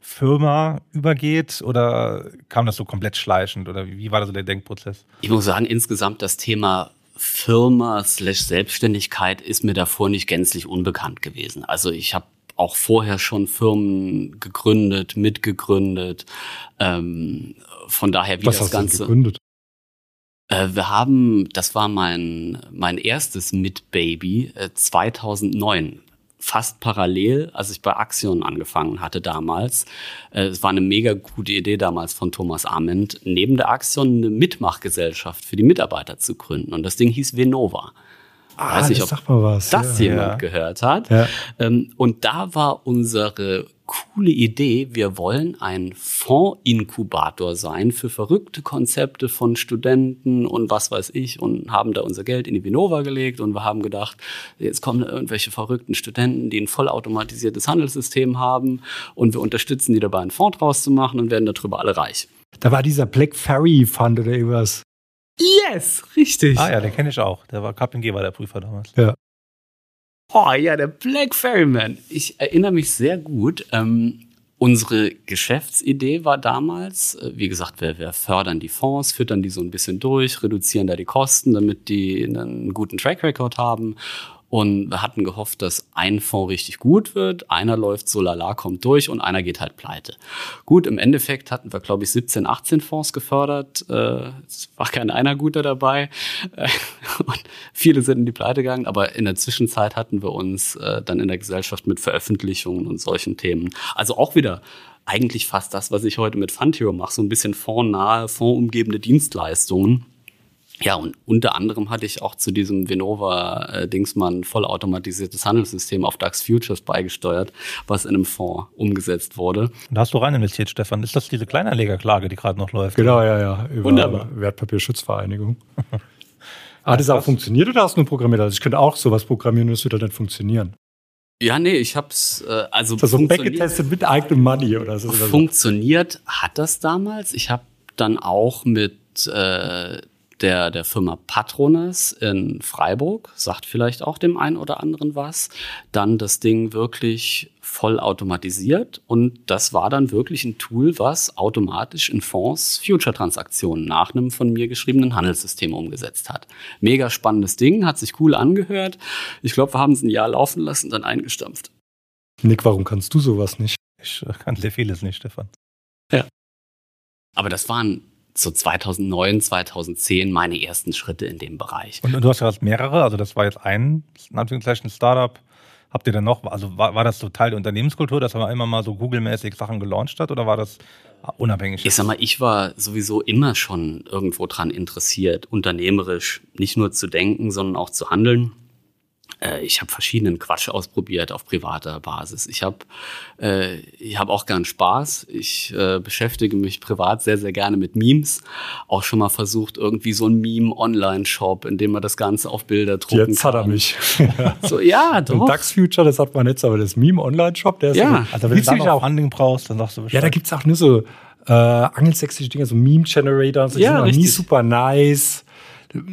Firma übergeht oder kam das so komplett schleichend oder wie war da so der Denkprozess? Ich muss sagen, insgesamt das Thema Firma slash Selbstständigkeit ist mir davor nicht gänzlich unbekannt gewesen. Also ich habe auch vorher schon Firmen gegründet, mitgegründet. Ähm, von daher, wie Was das hast Ganze. Du gegründet? Äh, wir haben, das war mein, mein erstes Mitbaby äh, 2009 fast parallel, als ich bei Axion angefangen hatte damals. Äh, es war eine mega gute Idee damals von Thomas Ament, neben der Axion eine Mitmachgesellschaft für die Mitarbeiter zu gründen. Und das Ding hieß Venova. Ah, Weiß nicht, ob sag mal was. das ja. jemand Ja. gehört hat. Ja. Ähm, und da war unsere coole Idee, wir wollen ein Fondsinkubator sein für verrückte Konzepte von Studenten und was weiß ich und haben da unser Geld in die Vinova gelegt und wir haben gedacht, jetzt kommen da irgendwelche verrückten Studenten, die ein vollautomatisiertes Handelssystem haben und wir unterstützen die dabei, einen Fonds draus zu machen und werden darüber alle reich. Da war dieser Black Ferry Fund oder irgendwas. Yes, richtig. Ah ja, den kenne ich auch. Der war KPMG war der Prüfer damals. Oh ja, der Black Ferryman. Ich erinnere mich sehr gut. Ähm, unsere Geschäftsidee war damals, äh, wie gesagt, wir, wir fördern die Fonds, füttern die so ein bisschen durch, reduzieren da die Kosten, damit die einen guten Track Record haben. Und wir hatten gehofft, dass ein Fonds richtig gut wird, einer läuft so lala, kommt durch und einer geht halt pleite. Gut, im Endeffekt hatten wir, glaube ich, 17, 18 Fonds gefördert. Äh, Es war kein einer guter dabei. Äh, Und viele sind in die Pleite gegangen, aber in der Zwischenzeit hatten wir uns äh, dann in der Gesellschaft mit Veröffentlichungen und solchen Themen. Also auch wieder eigentlich fast das, was ich heute mit Fundhero mache, so ein bisschen fondnahe, fondumgebende Dienstleistungen. Ja, und unter anderem hatte ich auch zu diesem Venova-Dingsmann vollautomatisiertes Handelssystem auf DAX Futures beigesteuert, was in einem Fonds umgesetzt wurde. Und da hast du rein investiert, Stefan. Ist das diese Kleinanlegerklage, die gerade noch läuft? Genau, ja, ja. Über Wunderbar. Wertpapierschutzvereinigung. Hat das auch funktioniert oder hast du nur programmiert? Also ich könnte auch sowas programmieren und es würde dann nicht funktionieren. Ja, nee, ich hab's, äh, also Das ist so funktioniert- backgetestet mit eigenem Money oder so. Oder so. Funktioniert hat das damals. Ich habe dann auch mit äh, der, der Firma Patronas in Freiburg, sagt vielleicht auch dem einen oder anderen was, dann das Ding wirklich voll automatisiert und das war dann wirklich ein Tool, was automatisch in Fonds Future-Transaktionen nach einem von mir geschriebenen Handelssystem umgesetzt hat. Mega spannendes Ding, hat sich cool angehört. Ich glaube, wir haben es ein Jahr laufen lassen, dann eingestampft. Nick, warum kannst du sowas nicht? Ich kann sehr vieles nicht, Stefan. Aber das waren so 2009, 2010 meine ersten Schritte in dem Bereich. Und, und du hast ja mehrere, also das war jetzt ein, in Anführungszeichen, Startup. Habt ihr denn noch, also war, war das so Teil der Unternehmenskultur, dass man immer mal so Google-mäßig Sachen gelauncht hat oder war das unabhängig? Ich sag mal, ich war sowieso immer schon irgendwo dran interessiert, unternehmerisch nicht nur zu denken, sondern auch zu handeln. Äh, Ich habe verschiedenen Quatsch ausprobiert auf privater Basis. Ich habe äh, ich hab auch gern Spaß. Ich äh, beschäftige mich privat sehr, sehr gerne mit Memes. Auch schon mal versucht, irgendwie so ein Meme-Online-Shop, in dem man das Ganze auf Bilder drucken Jetzt hat er kann. mich. So, ja, Ein doch. DAX-Future, das hat man jetzt, aber das Meme-Online-Shop, der ist Ja. also wenn du Witzig dann noch auch. Funding brauchst, dann sagst du Ja, Bescheid. da gibt es auch nur so äh, angelsächsische Dinge, so Meme-Generator, und so, die Ja, sind auch nie super nice.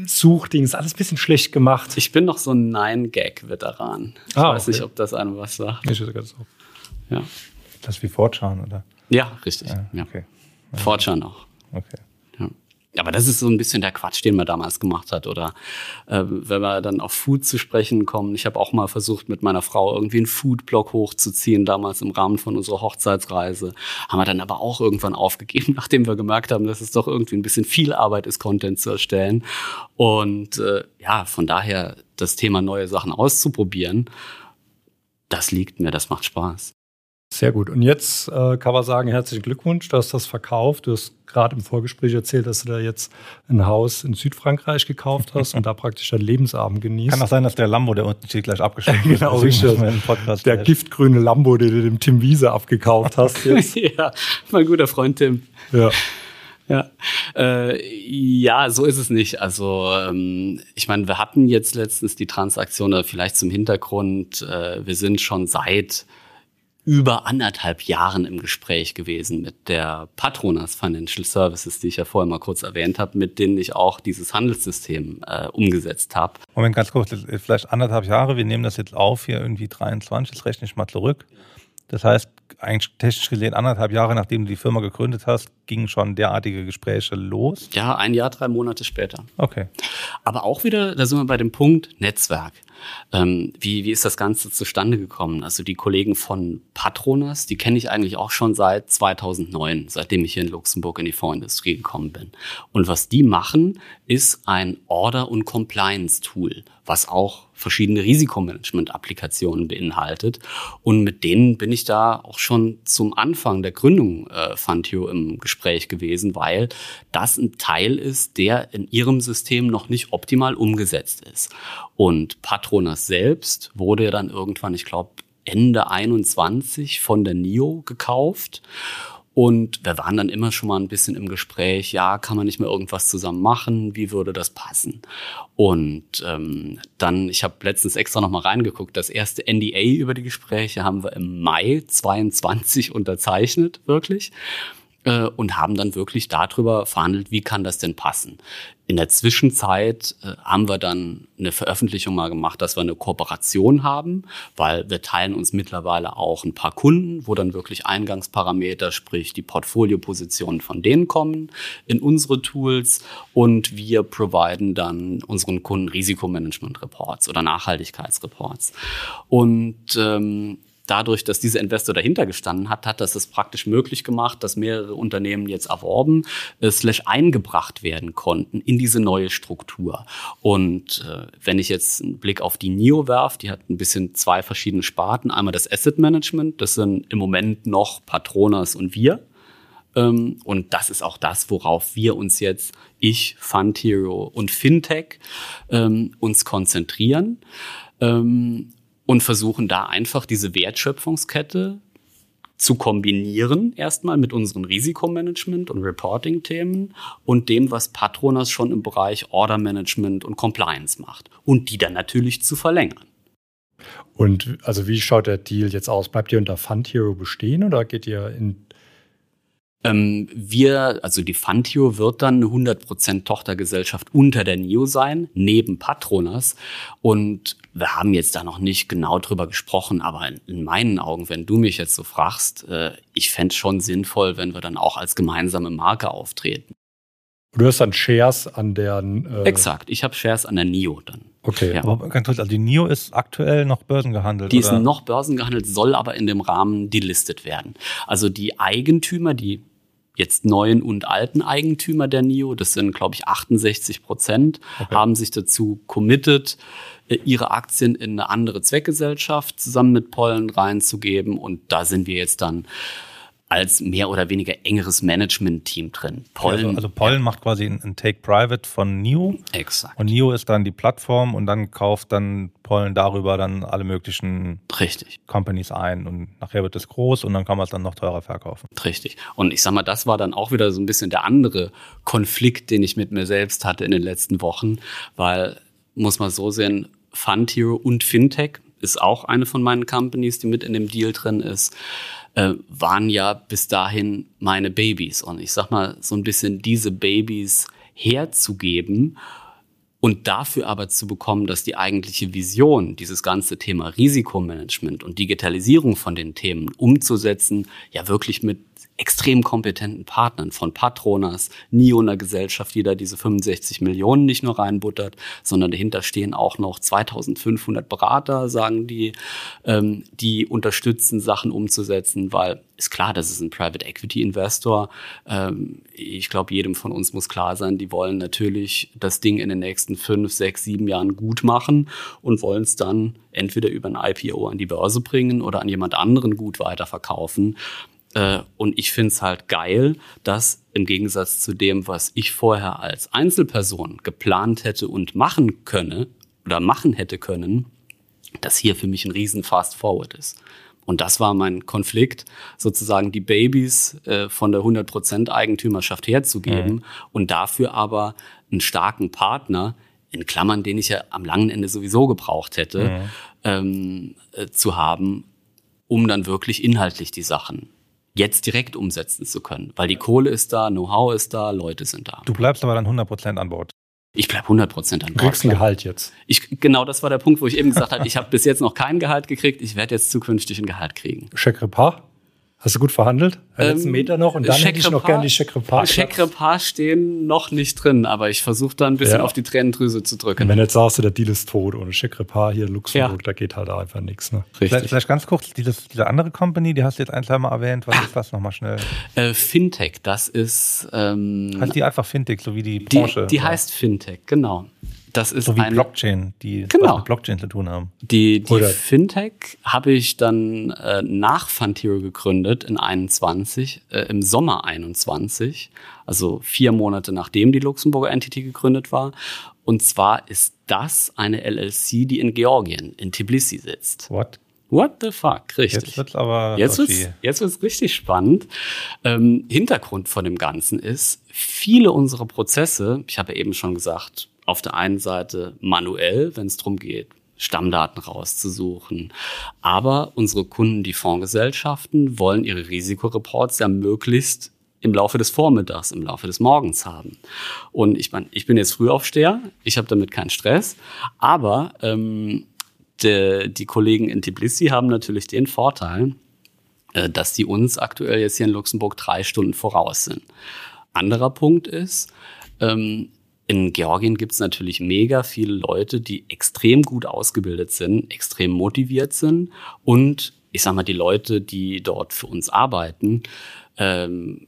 Suchding ist alles ein bisschen schlecht gemacht. Ich bin noch so ein Nine-Gag-Veteran. Ich Ah, weiß okay. nicht, ob das einem was sagt. Ich weiß gar nicht so. Ja, Das ist wie Fortran, oder? ja richtig. Ja, Okay. Fortran auch. Okay. Aber das ist so ein bisschen der Quatsch, den man damals gemacht hat. Oder äh, wenn wir dann auf Food zu sprechen kommen. Ich habe auch mal versucht, mit meiner Frau irgendwie einen Food-Blog hochzuziehen, damals im Rahmen von unserer Hochzeitsreise. Haben wir dann aber auch irgendwann aufgegeben, nachdem wir gemerkt haben, dass es doch irgendwie ein bisschen viel Arbeit ist, Content zu erstellen. Und äh, ja, von daher das Thema neue Sachen auszuprobieren, das liegt mir, das macht Spaß. Sehr gut. Und jetzt äh, kann man sagen, herzlichen Glückwunsch, du hast das verkauft. Du hast gerade im Vorgespräch erzählt, dass du da jetzt ein Haus in Südfrankreich gekauft hast und da praktisch deinen Lebensabend genießt. Kann auch sein, dass der Lambo, der unten steht, gleich abgeschafft wird. Genau, Podcast der gleich- giftgrüne Lambo, den du dem Tim Wiese abgekauft hast jetzt. ja, mein guter Freund Tim. ja. Ja, äh, ja, so ist es nicht. Also ähm, ich meine, wir hatten jetzt letztens die Transaktion, oder vielleicht zum Hintergrund, äh, wir sind schon seit über anderthalb Jahren im Gespräch gewesen mit der Patronas Financial Services, die ich ja vorher mal kurz erwähnt habe, mit denen ich auch dieses Handelssystem äh, umgesetzt habe. Moment, ganz kurz, vielleicht anderthalb Jahre, wir nehmen das jetzt auf, hier irgendwie 23, das rechne ich mal zurück. Das heißt, eigentlich technisch gesehen anderthalb Jahre, nachdem du die Firma gegründet hast, gingen schon derartige Gespräche los. Ja, ein Jahr, drei Monate später. Okay. Aber auch wieder, da sind wir bei dem Punkt Netzwerk. Ähm, wie, wie ist das Ganze zustande gekommen? Also die Kollegen von Patronas, die kenne ich eigentlich auch schon seit 2009, seitdem ich hier in Luxemburg in die Fondsindustrie gekommen bin. Und was die machen, ist ein Order- und Compliance-Tool, was auch verschiedene Risikomanagement-Applikationen beinhaltet. Und mit denen bin ich da auch schon zum Anfang der Gründung äh, Fantio im Gespräch Gespräch gewesen, weil das ein Teil ist, der in ihrem System noch nicht optimal umgesetzt ist. Und Patronas selbst wurde ja dann irgendwann, ich glaube, Ende 21 von der NIO gekauft. Und wir waren dann immer schon mal ein bisschen im Gespräch, ja, kann man nicht mehr irgendwas zusammen machen? Wie würde das passen? Und ähm, dann, ich habe letztens extra noch mal reingeguckt, das erste NDA über die Gespräche haben wir im Mai 22 unterzeichnet, wirklich äh, und haben dann wirklich darüber verhandelt, wie kann das denn passen. In der Zwischenzeit äh, haben wir dann eine Veröffentlichung mal gemacht, dass wir eine Kooperation haben, weil wir teilen uns mittlerweile auch ein paar Kunden, wo dann wirklich Eingangsparameter, sprich die Portfoliopositionen von denen kommen in unsere Tools und wir providen dann unseren Kunden Risikomanagement-Reports oder Nachhaltigkeitsreports. Und ähm, dadurch, dass dieser Investor dahinter gestanden hat, hat das es praktisch möglich gemacht, dass mehrere Unternehmen jetzt erworben, äh, slash eingebracht werden konnten in diese neue Struktur. Und äh, wenn ich jetzt einen Blick auf die NIO werfe, die hat ein bisschen zwei verschiedene Sparten. Einmal das Asset Management, das sind im Moment noch Patronas und wir. Ähm, und das ist auch das, worauf wir uns jetzt, ich, Fund Hero und Fintech, ähm, uns konzentrieren. Ähm, und versuchen da einfach diese Wertschöpfungskette zu kombinieren, erstmal mit unseren Risikomanagement- und Reporting-Themen und dem, was Patronas schon im Bereich Order Management und Compliance macht und die dann natürlich zu verlängern. Und also wie schaut der Deal jetzt aus? Bleibt ihr unter Fund Hero bestehen oder geht ihr in ähm, wir, also die Fantio wird dann eine 100% Tochtergesellschaft unter der NIO sein, neben Patronas. Und wir haben jetzt da noch nicht genau drüber gesprochen, aber in, in meinen Augen, wenn du mich jetzt so fragst, äh, ich fände es schon sinnvoll, wenn wir dann auch als gemeinsame Marke auftreten. Du hast dann Shares an der. Äh Exakt, ich habe Shares an der NIO dann. Okay, ja. aber ganz kurz, also die NIO ist aktuell noch börsengehandelt. Die oder? ist noch börsengehandelt, soll aber in dem Rahmen delistet werden. Also die Eigentümer, die jetzt neuen und alten Eigentümer der NIO, das sind, glaube ich, 68 Prozent, okay. haben sich dazu committed, äh, ihre Aktien in eine andere Zweckgesellschaft zusammen mit Pollen reinzugeben. Und da sind wir jetzt dann als mehr oder weniger engeres Management-Team drin. Pollen, also, also Pollen ja. macht quasi ein, Take-Private von NIO. Exakt. Und NIO ist dann die Plattform und dann kauft dann Pollen darüber dann alle möglichen Richtig. Companies ein und nachher wird es groß und dann kann man es dann noch teurer verkaufen. Richtig. Und ich sag mal, das war dann auch wieder so ein bisschen der andere Konflikt, den ich mit mir selbst hatte in den letzten Wochen, weil, muss man so sehen, Fund Hero und Fintech ist auch eine von meinen Companies, die mit in dem Deal drin ist äh, waren ja bis dahin meine Babys. Und ich sag mal, so ein bisschen diese Babys herzugeben und dafür aber zu bekommen, dass die eigentliche Vision, dieses ganze Thema Risikomanagement und Digitalisierung von den Themen umzusetzen, ja wirklich mit extrem kompetenten Partnern von Patronas, NIO einer Gesellschaft, die da diese 65 Millionen nicht nur reinbuttert, sondern dahinter stehen auch noch 2500 Berater, sagen die, ähm, die unterstützen, Sachen umzusetzen, weil ist klar, das ist ein Private Equity Investor. Ähm, ich glaube, jedem von uns muss klar sein, die wollen natürlich das Ding in den nächsten fünf, sechs, sieben Jahren gut machen und wollen es dann entweder über ein IPO an die Börse bringen oder an jemand anderen gut weiterverkaufen. Äh, und ich finde es halt geil, dass im Gegensatz zu dem, was ich vorher als Einzelperson geplant hätte und machen könne oder machen hätte können, das hier für mich ein riesen Fast Forward ist. Und das war mein Konflikt, sozusagen die Babys äh, von der 100% Eigentümerschaft herzugeben mhm. und dafür aber einen starken Partner, in Klammern, den ich ja am langen Ende sowieso gebraucht hätte, mhm. ähm, äh, zu haben, um dann wirklich inhaltlich die Sachen jetzt direkt umsetzen zu können. Weil die Kohle ist da, Know-how ist da, Leute sind da. Du bleibst aber dann 100% an Bord. Ich bleib 100% an Bord. Du kriegst ein Gehalt jetzt. Ich, genau, das war der Punkt, wo ich eben gesagt habe, ich habe bis jetzt noch kein Gehalt gekriegt, ich werde jetzt zukünftig ein Gehalt kriegen. Check Repas? Hast du gut verhandelt? Ähm, letzten Meter noch und dann hätte ich noch gerne die Chèque-Repas. Chèque-Repas stehen noch nicht drin, aber ich versuche da ein bisschen ja. auf die Tränendrüse zu drücken. Und wenn jetzt sagst du, der Deal ist tot, ohne Chèque-Repas hier in Luxemburg, ja. da geht halt einfach nichts. Ne? Vielleicht, vielleicht, ganz kurz, dieses, diese andere Company, die hast du jetzt ein, zwei Mal erwähnt, was ist das nochmal schnell? Äh, Fintech, das ist... Ähm, heißt die einfach Fintech, so wie die Branche? Die, die heißt Fintech, genau Das ist so wie eine, Blockchain, die Genau. was mit Blockchain zu tun haben. Die, die Fintech habe ich dann äh, nach Fantiro gegründet in 21, äh, im Sommer 21, also vier Monate nachdem die Luxemburger Entity gegründet war. Und zwar ist das eine LLC, die in Georgien, in Tbilisi sitzt. What? What the fuck, richtig. Jetzt wird's aber Jetzt wird's, jetzt wird's richtig spannend. Ähm, Hintergrund von dem Ganzen ist, viele unserer Prozesse, ich habe eben schon gesagt, auf der einen Seite manuell, wenn es darum geht, Stammdaten rauszusuchen. Aber unsere Kunden, die Fondsgesellschaften, wollen ihre Risikoreports ja möglichst im Laufe des Vormittags, im Laufe des Morgens haben. Und ich meine, ich bin jetzt Frühaufsteher, ich habe damit keinen Stress, aber ähm, de, die Kollegen in Tbilisi haben natürlich den Vorteil, äh, dass die uns aktuell jetzt hier in Luxemburg drei Stunden voraus sind. Anderer Punkt ist, ähm, in Georgien gibt es natürlich mega viele Leute, die extrem gut ausgebildet sind, extrem motiviert sind und ich sag mal, die Leute, die dort für uns arbeiten, ähm,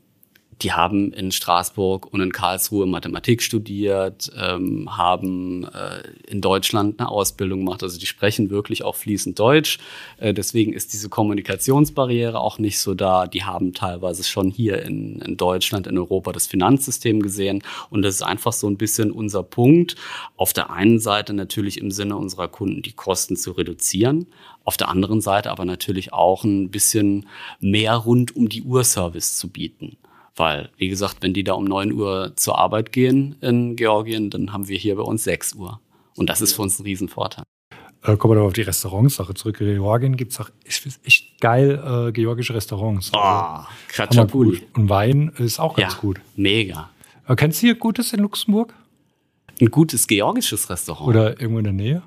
die haben in Straßburg und in Karlsruhe Mathematik studiert, ähm, haben äh, in Deutschland eine Ausbildung gemacht. Also die sprechen wirklich auch fließend Deutsch. Äh, deswegen ist diese Kommunikationsbarriere auch nicht so da. Die haben teilweise schon hier in, in Deutschland, in Europa das Finanzsystem gesehen. Und das ist einfach so ein bisschen unser Punkt. Auf der einen Seite natürlich im Sinne unserer Kunden die Kosten zu reduzieren. Auf der anderen Seite aber natürlich auch ein bisschen mehr rund um die Uhr Service zu bieten. Weil, wie gesagt, wenn die da um 9 Uhr zur Arbeit gehen in Georgien, dann haben wir hier bei uns 6 Uhr. Und das ist für uns ein Riesenvorteil. Äh, kommen wir doch auf die Restaurantsache zurück. In Georgien gibt es auch find's echt geil äh, georgische Restaurants. Oh, Hammer Kratschapuli. gut. Und Wein ist auch ganz Ja, gut. mega. Äh, kennst du hier Gutes in Luxemburg? Ein gutes georgisches Restaurant. Oder irgendwo in der Nähe?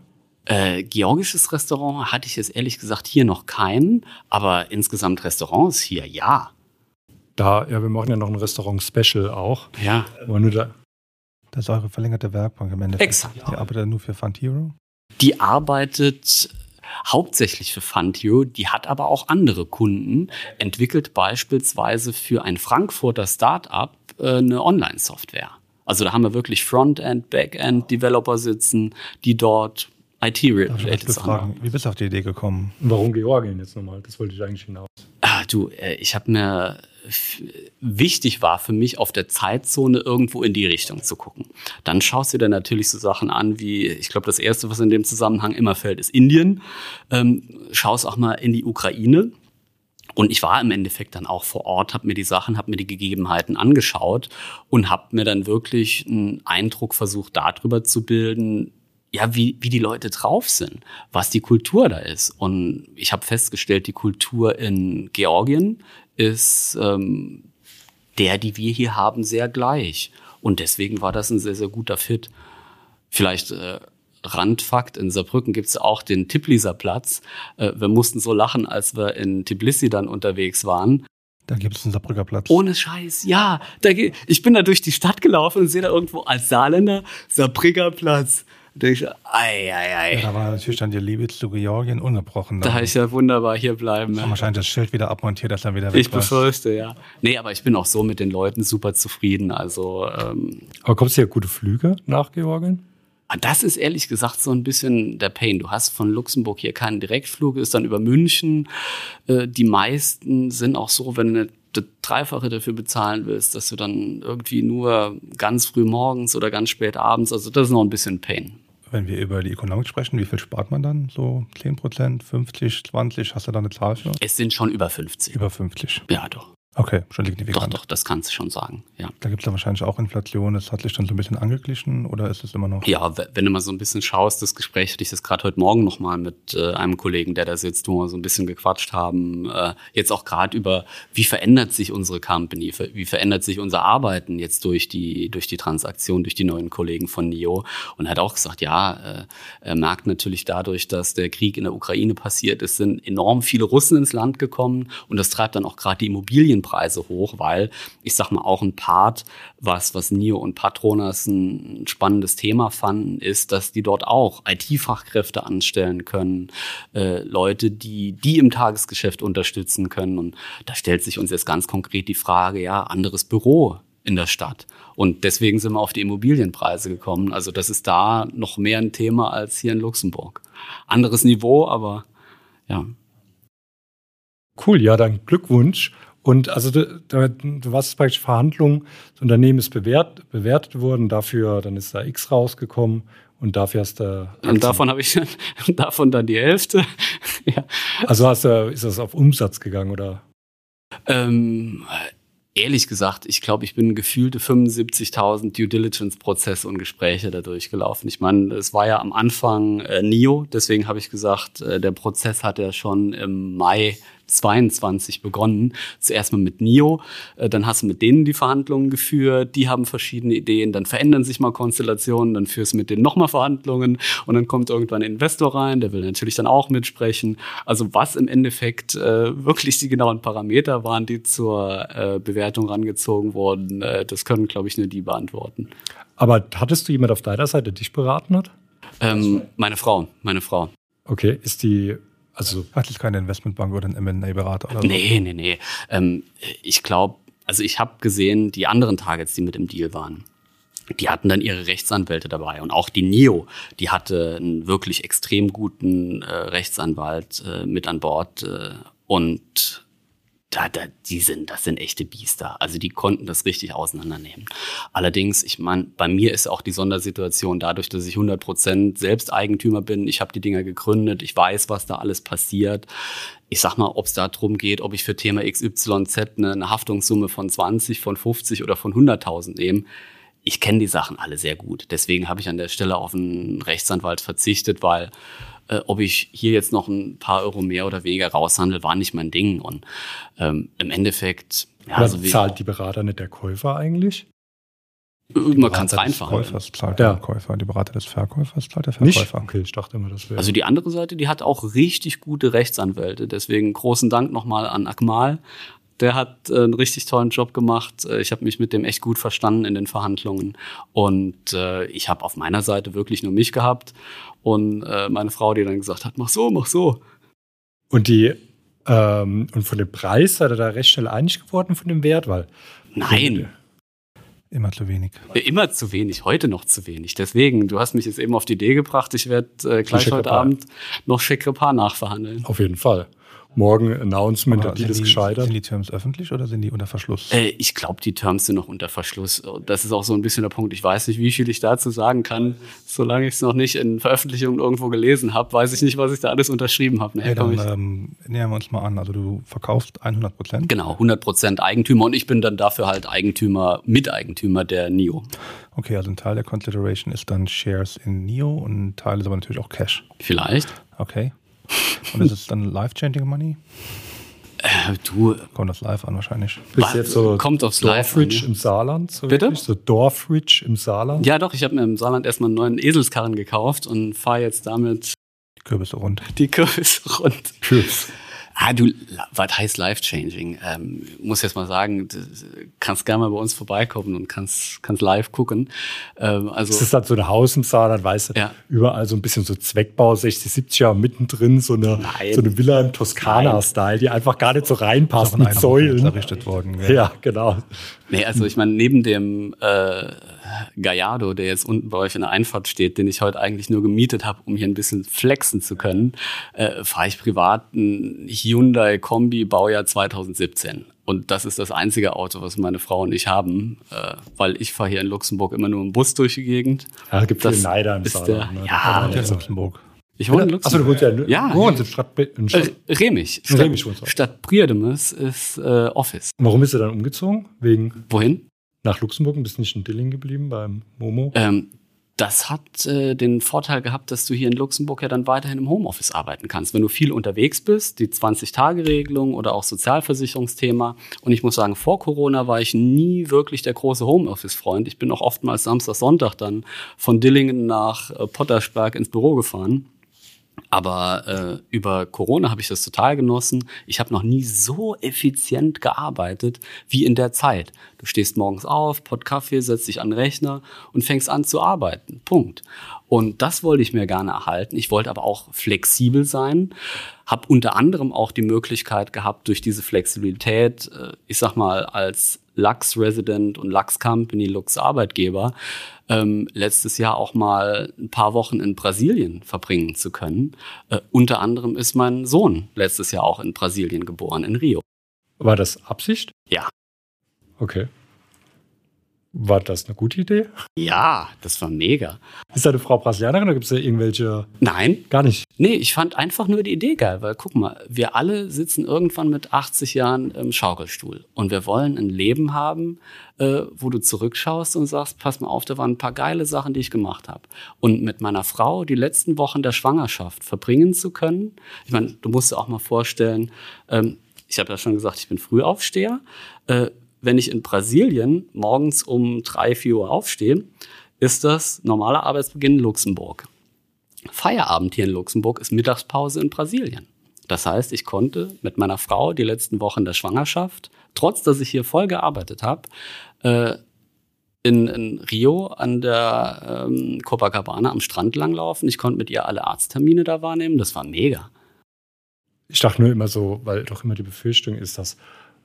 Äh, georgisches Restaurant hatte ich jetzt ehrlich gesagt hier noch keinen, aber insgesamt Restaurants hier, ja. Da, ja, wir machen ja noch ein Restaurant-Special auch. Ja, Aber nur da, Das ist eure verlängerte Werkbank im Endeffekt. Exakt. Die arbeitet nur für Fantiro. die arbeitet hauptsächlich für Fantio, die hat aber auch andere Kunden, entwickelt beispielsweise für ein Frankfurter Startup äh, eine Online-Software. Also da haben wir wirklich Frontend, Backend, Developer sitzen, die dort IT-related Sachen? Wie bist du auf die Idee gekommen? warum Georgien jetzt nochmal? Das wollte ich eigentlich hinaus. Ah, du, äh, ich habe mir wichtig war für mich auf der Zeitzone irgendwo in die Richtung zu gucken. Dann schaust du dir natürlich so Sachen an wie, ich glaube, das erste, was in dem Zusammenhang immer fällt, ist Indien. Ähm, schaust auch mal in die Ukraine. Und ich war im Endeffekt dann auch vor Ort, habe mir die Sachen, habe mir die Gegebenheiten angeschaut und habe mir dann wirklich einen Eindruck versucht, darüber zu bilden, ja, wie, wie die Leute drauf sind, was die Kultur da ist. Und ich habe festgestellt, die Kultur in Georgien ist ähm, der, die wir hier haben, sehr gleich. Und deswegen war das ein sehr, sehr guter Fit. Vielleicht äh, Randfakt, in Saarbrücken gibt es auch den Tibliser Platz. Äh, wir mussten so lachen, als wir in Tbilisi dann unterwegs waren. Da gibt es einen Saarbrücker Platz. Ohne Scheiß, ja. Da, ich bin da durch die Stadt gelaufen und sehe da irgendwo als Saarländer Saarbrücker Platz. Da denk ich, ei, ei, ei. Ja, da war natürlich dann die Liebe zu Georgien ungebrochen. Da ich ja wunderbar hier bleiben. haben wahrscheinlich das Schild wieder abmontiert, dass er wieder weg Ich befürchte, ja. Nee, aber ich bin auch so mit den Leuten super zufrieden. Also ähm, Aber kommst du hier gute Flüge nach Georgien? Ah, Das ist ehrlich gesagt so ein bisschen der Pain. Du hast von Luxemburg hier keinen Direktflug, ist dann über München. Äh, Die meisten sind auch so, wenn du das Dreifache dafür bezahlen willst, dass du dann irgendwie nur ganz früh morgens oder ganz spät abends, also das ist noch ein bisschen Pain. Wenn wir über die Ökonomik sprechen, wie viel spart man dann? So 10 Prozent, 50, 20? Hast du da eine Zahl für? Es sind schon über 50. Über 50. Ja, doch. Okay, schon Doch, signifikant. doch, das kannst du schon sagen. Ja. Da gibt es ja wahrscheinlich auch Inflation. Das hat sich dann so ein bisschen angeglichen oder ist es immer noch? Ja, wenn du mal so ein bisschen schaust, das Gespräch hatte ich das gerade heute Morgen nochmal mit äh, einem Kollegen, der da sitzt, wo wir so ein bisschen gequatscht haben. Äh, jetzt auch gerade über, wie verändert sich unsere Company, wie verändert sich unser Arbeiten jetzt durch die, durch die Transaktion, durch die neuen Kollegen von NIO. Und er hat auch gesagt, ja, äh, er merkt natürlich dadurch, dass der Krieg in der Ukraine passiert ist, sind enorm viele Russen ins Land gekommen und das treibt dann auch gerade die Immobilienpreise hoch, weil ich sag mal auch ein Part, was, was NIO und Patronas ein spannendes Thema fanden, ist, dass die dort auch IT-Fachkräfte anstellen können, äh, Leute, die, die im Tagesgeschäft unterstützen können. Und da stellt sich uns jetzt ganz konkret die Frage, ja, anderes Büro in der Stadt. Und deswegen sind wir auf die Immobilienpreise gekommen. Also das ist da noch mehr ein Thema als hier in Luxemburg. Anderes Niveau, aber ja. Cool, ja, dann Glückwunsch. Und also du, du warst praktisch Verhandlungen, das Unternehmen ist bewährt, bewertet worden, dafür, dann ist da X rausgekommen und dafür hast du. Und davon habe ich dann, davon dann die Hälfte. ja. Also hast du, ist das auf Umsatz gegangen oder? Ähm, ehrlich gesagt, ich glaube, ich bin gefühlte 75.000 Due Diligence-Prozesse und Gespräche da durchgelaufen. Ich meine, es war ja am Anfang äh, NIO, deswegen habe ich gesagt, äh, der Prozess hat ja schon im Mai 22 begonnen. Zuerst mal mit NIO, äh, dann hast du mit denen die Verhandlungen geführt, die haben verschiedene Ideen, dann verändern sich mal Konstellationen, dann führst du mit denen nochmal Verhandlungen und dann kommt irgendwann ein Investor rein, der will natürlich dann auch mitsprechen. Also was im Endeffekt äh, wirklich die genauen Parameter waren, die zur äh, Bewertung rangezogen wurden, äh, das können, glaube ich, nur die beantworten. Aber hattest du jemand auf deiner Seite, der dich beraten hat? Ähm, meine Frau, meine Frau. Okay, ist die also hat es keine Investmentbank oder ein M&A-Berater? Oder nee, nee, nee. Ähm, ich glaube, also ich habe gesehen, die anderen Targets, die mit im Deal waren, die hatten dann ihre Rechtsanwälte dabei. Und auch die NIO, die hatte einen wirklich extrem guten äh, Rechtsanwalt äh, mit an Bord. Äh, und da, da, die sind, das sind echte Biester. Also die konnten das richtig auseinandernehmen. Allerdings, ich meine, bei mir ist auch die Sondersituation dadurch, dass ich 100 Prozent Selbsteigentümer bin. Ich habe die Dinger gegründet. Ich weiß, was da alles passiert. Ich sag mal, ob es darum geht, ob ich für Thema XYZ eine, eine Haftungssumme von 20, von 50 oder von 100.000 nehme. Ich kenne die Sachen alle sehr gut. Deswegen habe ich an der Stelle auf einen Rechtsanwalt verzichtet, weil äh, ob ich hier jetzt noch ein paar Euro mehr oder weniger raushandel, war nicht mein Ding. Und ähm, im Endeffekt, ja, also zahlt die Berater nicht der Käufer eigentlich? Äh, man kann es reinfahren. Käufers zahlt ja. der Käufer, die Berater des Verkäufers zahlt der Verkäufer. Nicht? Okay, ich dachte immer, das wäre. Also die andere Seite, die hat auch richtig gute Rechtsanwälte. Deswegen großen Dank nochmal an Akmal. Der hat äh, einen richtig tollen Job gemacht. Äh, ich habe mich mit dem echt gut verstanden in den Verhandlungen. Und äh, ich habe auf meiner Seite wirklich nur mich gehabt und äh, meine Frau, die dann gesagt hat, mach so, mach so. Und die ähm, und von dem Preis seid ihr da recht schnell einig geworden von dem Wert, weil nein. Immer zu wenig. Immer zu wenig, heute noch zu wenig. Deswegen, du hast mich jetzt eben auf die Idee gebracht, ich werde äh, gleich heute Abend noch Chekrepar nachverhandeln. Auf jeden Fall morgen Announcement, der Deal ist gescheitert. Sind die Terms öffentlich oder sind die unter Verschluss? Äh, ich glaube, die Terms sind noch unter Verschluss. Das ist auch so ein bisschen der Punkt. Ich weiß nicht, wie viel ich dazu sagen kann. Solange ich es noch nicht in Veröffentlichungen irgendwo gelesen habe, weiß ich nicht, was ich da alles unterschrieben habe. Nee, dann ähm, nähern wir uns mal an. Also du verkaufst 100 Prozent? Genau, 100 Prozent Eigentümer und ich bin dann dafür halt Eigentümer, Miteigentümer der NIO. Okay, also ein Teil der Consideration ist dann Shares in NIO und ein Teil ist aber natürlich auch Cash. Vielleicht. Okay. Und ist es dann life-changing Money? Äh, du. Kommt das live an wahrscheinlich. Bist jetzt so kommt aufs Dorfridge Live im Saarland? So Bitte? Wirklich? So Dorfridge im Saarland? Ja, doch. Ich habe mir im Saarland erstmal einen neuen Eselskarren gekauft und fahre jetzt damit die Kürbisse rund. Die Kürbisse rund. Kürbis. Ah, du, was heißt life-changing? Ähm, muss jetzt mal sagen, du kannst gerne mal bei uns vorbeikommen und kannst, kannst live gucken. Ähm, also, das ist halt so ein Haus im Saarland, weißt du, ja. überall so ein bisschen so Zweckbau, 60, 70 Jahre mittendrin, so eine, so eine Villa im Toskana-Style, die einfach gar nicht so reinpasst mit Säulen. Errichtet worden. Ja. ja, genau. Nee, also ich meine, neben dem äh, Gallardo, der jetzt unten bei euch in der Einfahrt steht, den ich heute eigentlich nur gemietet habe, um hier ein bisschen flexen zu können, äh, fahre ich privat ein Hyundai Kombi Baujahr 2017. Und das ist das einzige Auto, was meine Frau und ich haben, äh, weil ich fahre hier in Luxemburg immer nur im Bus durch die Gegend. Ja, es gibt viele Neider im Saarland. Ne? Ja, ja, in Luxemburg. Ich wohne in Luxemburg. Achso, du wohnst ja, ja wohnst in Stadt, in Stadt äh, Remich. Stadt, Remich Stadt Priedemes ist äh, Office. Warum bist du dann umgezogen? Wegen Wohin? Nach Luxemburg und bist nicht in Dilling geblieben beim Momo? Ähm, das hat äh, den Vorteil gehabt, dass du hier in Luxemburg ja dann weiterhin im Homeoffice arbeiten kannst. Wenn du viel unterwegs bist, die 20-Tage-Regelung oder auch Sozialversicherungsthema. Und ich muss sagen, vor Corona war ich nie wirklich der große Homeoffice-Freund. Ich bin auch oftmals Samstag, Sonntag dann von Dillingen nach äh, Pottersberg ins Büro gefahren. Aber äh, über Corona habe ich das total genossen. Ich habe noch nie so effizient gearbeitet wie in der Zeit. Du stehst morgens auf, Pott Kaffee, setzt dich an den Rechner und fängst an zu arbeiten. Punkt. Und das wollte ich mir gerne erhalten. Ich wollte aber auch flexibel sein, habe unter anderem auch die Möglichkeit gehabt, durch diese Flexibilität, äh, ich sag mal, als Lux-Resident und Lux-Company, Lux-Arbeitgeber, ähm, letztes Jahr auch mal ein paar Wochen in Brasilien verbringen zu können. Äh, unter anderem ist mein Sohn letztes Jahr auch in Brasilien geboren, in Rio. War das Absicht? Ja. Okay. War das eine gute Idee? Ja, das war mega. Ist deine Frau Brasilianerin oder gibt es da irgendwelche? Nein. Gar nicht. Nee, ich fand einfach nur die Idee geil, weil guck mal, wir alle sitzen irgendwann mit 80 Jahren im Schaukelstuhl und wir wollen ein Leben haben, äh, wo du zurückschaust und sagst, pass mal auf, da waren ein paar geile Sachen, die ich gemacht habe. Und mit meiner Frau die letzten Wochen der Schwangerschaft verbringen zu können. Ich meine, du musst dir auch mal vorstellen, ähm, ich habe ja schon gesagt, ich bin Frühaufsteher. Äh, wenn ich in Brasilien morgens um drei, vier Uhr aufstehe, ist das normaler Arbeitsbeginn in Luxemburg. Feierabend hier in Luxemburg ist Mittagspause in Brasilien. Das heißt, ich konnte mit meiner Frau die letzten Wochen der Schwangerschaft, trotz dass ich hier voll gearbeitet habe, äh, in, in, Rio an der ähm, Copacabana am Strand langlaufen. Ich konnte mit ihr alle Arzttermine da wahrnehmen. Das war mega. Ich dachte nur immer so, weil doch immer die Befürchtung ist, dass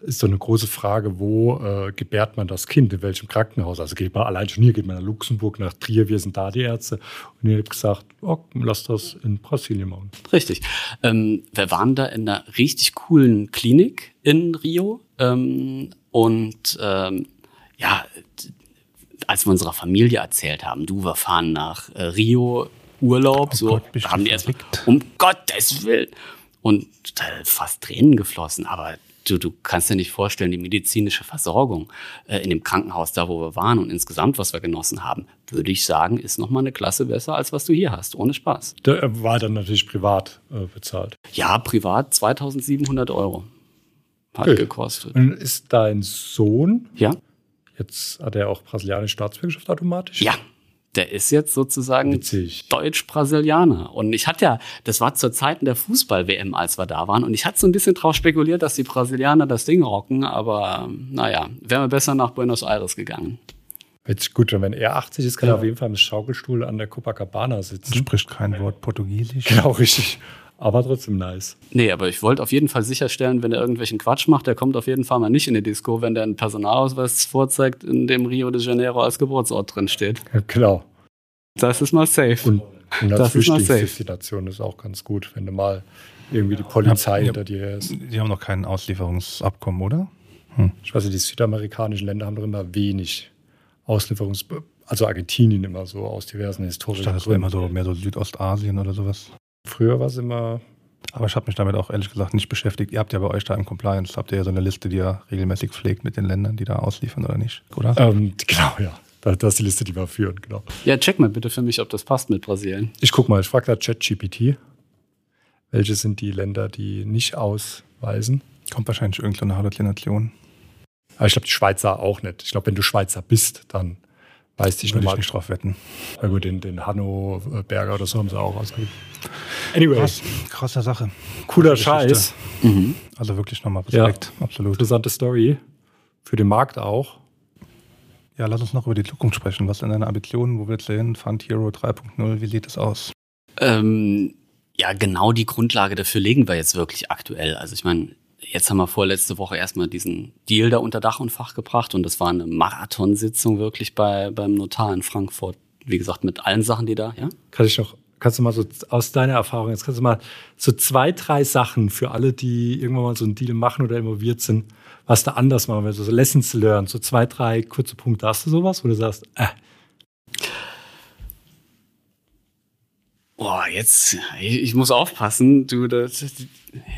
ist so eine große Frage, wo äh, gebärt man das Kind, in welchem Krankenhaus? Also geht man allein schon hier, geht man nach Luxemburg, nach Trier, wir sind da die Ärzte. Und ihr habt gesagt, oh, lass das in Brasilien machen. Richtig. Ähm, wir waren da in einer richtig coolen Klinik in Rio. Ähm, und ähm, ja, als wir unserer Familie erzählt haben, du, wir fahren nach äh, Rio Urlaub, oh so Gott, haben die erst um Gottes Willen und äh, fast Tränen geflossen, aber du, du kannst dir nicht vorstellen, die medizinische Versorgung äh, in dem Krankenhaus, da wo wir waren und insgesamt, was wir genossen haben, würde ich sagen, ist nochmal eine Klasse besser, als was du hier hast, ohne Spaß. Der äh, war dann natürlich privat äh, bezahlt. Ja, privat 2700 Euro hat okay. gekostet. Und ist dein Sohn? Ja. Jetzt hat er auch brasilianische Staatsbürgerschaft automatisch? Ja, der ist jetzt sozusagen Deutsch-Brasilianer. Und ich hatte ja, das war zur Zeiten der Fußball-WM, als wir da waren. Und ich hatte so ein bisschen drauf spekuliert, dass die Brasilianer das Ding rocken. Aber naja, wären wir besser nach Buenos Aires gegangen. Jetzt gut, wenn er 80 ist, kann ja. er auf jeden Fall im Schaukelstuhl an der Copacabana sitzen. Spricht kein Wort Portugiesisch. Genau, richtig. Aber trotzdem nice. Nee, aber ich wollte auf jeden Fall sicherstellen, wenn er irgendwelchen Quatsch macht, der kommt auf jeden Fall mal nicht in die Disco, wenn der einen Personalausweis vorzeigt, in dem Rio de Janeiro als Geburtsort drin steht. Ja, genau. Das ist mal safe. Und, und das ist mal safe. Destination ist auch ganz gut, wenn du mal irgendwie die Polizei ja, hinter dir ist. Die haben noch kein Auslieferungsabkommen, oder? Hm. Ich weiß nicht, die südamerikanischen Länder haben doch immer wenig Auslieferungs... Also Argentinien immer so aus diversen historischen Gründen. Das war immer so mehr so Südostasien oder sowas. Früher war es immer. Aber ich habe mich damit auch ehrlich gesagt nicht beschäftigt. Ihr habt ja bei euch da im Compliance, habt ihr ja so eine Liste, die ihr regelmäßig pflegt mit den Ländern, die da ausliefern oder nicht, oder? Ähm, genau, ja. Das ist die Liste, die wir führen, genau. Ja, check mal bitte für mich, ob das passt mit Brasilien. Ich guck mal, ich frage da ChatGPT. Welche sind die Länder, die nicht ausweisen? Kommt wahrscheinlich irgendeine Halluzination. Aber ich glaube, die Schweizer auch nicht. Ich glaube, wenn du Schweizer bist, dann Weiß ich nochmal. nicht drauf wetten. Na gut, den, den Hanno Berger oder so haben sie auch ausgegeben. Anyways. Krass, krasser Sache. Cooler Scheiß. Mhm. Also wirklich nochmal Respekt. Ja. Absolut. Interessante Story. Für den Markt auch. Ja, lass uns noch über die Zukunft sprechen. Was sind deine Ambitionen? Wo willst du hin? Fund Hero 3.0, wie sieht es aus? Ähm, ja, genau die Grundlage dafür legen wir jetzt wirklich aktuell. Also ich meine, Jetzt haben wir vorletzte Woche erstmal diesen Deal da unter Dach und Fach gebracht und das war eine Marathonsitzung wirklich bei, beim Notar in Frankfurt. Wie gesagt, mit allen Sachen, die da, ja? Kann ich noch, kannst du mal so aus deiner Erfahrung, jetzt kannst du mal so zwei, drei Sachen für alle, die irgendwann mal so einen Deal machen oder involviert sind, was da anders machen, also so Lessons learned, so zwei, drei kurze Punkte. Hast du sowas, wo du sagst, äh, Boah, jetzt, ich, muss aufpassen, du, das,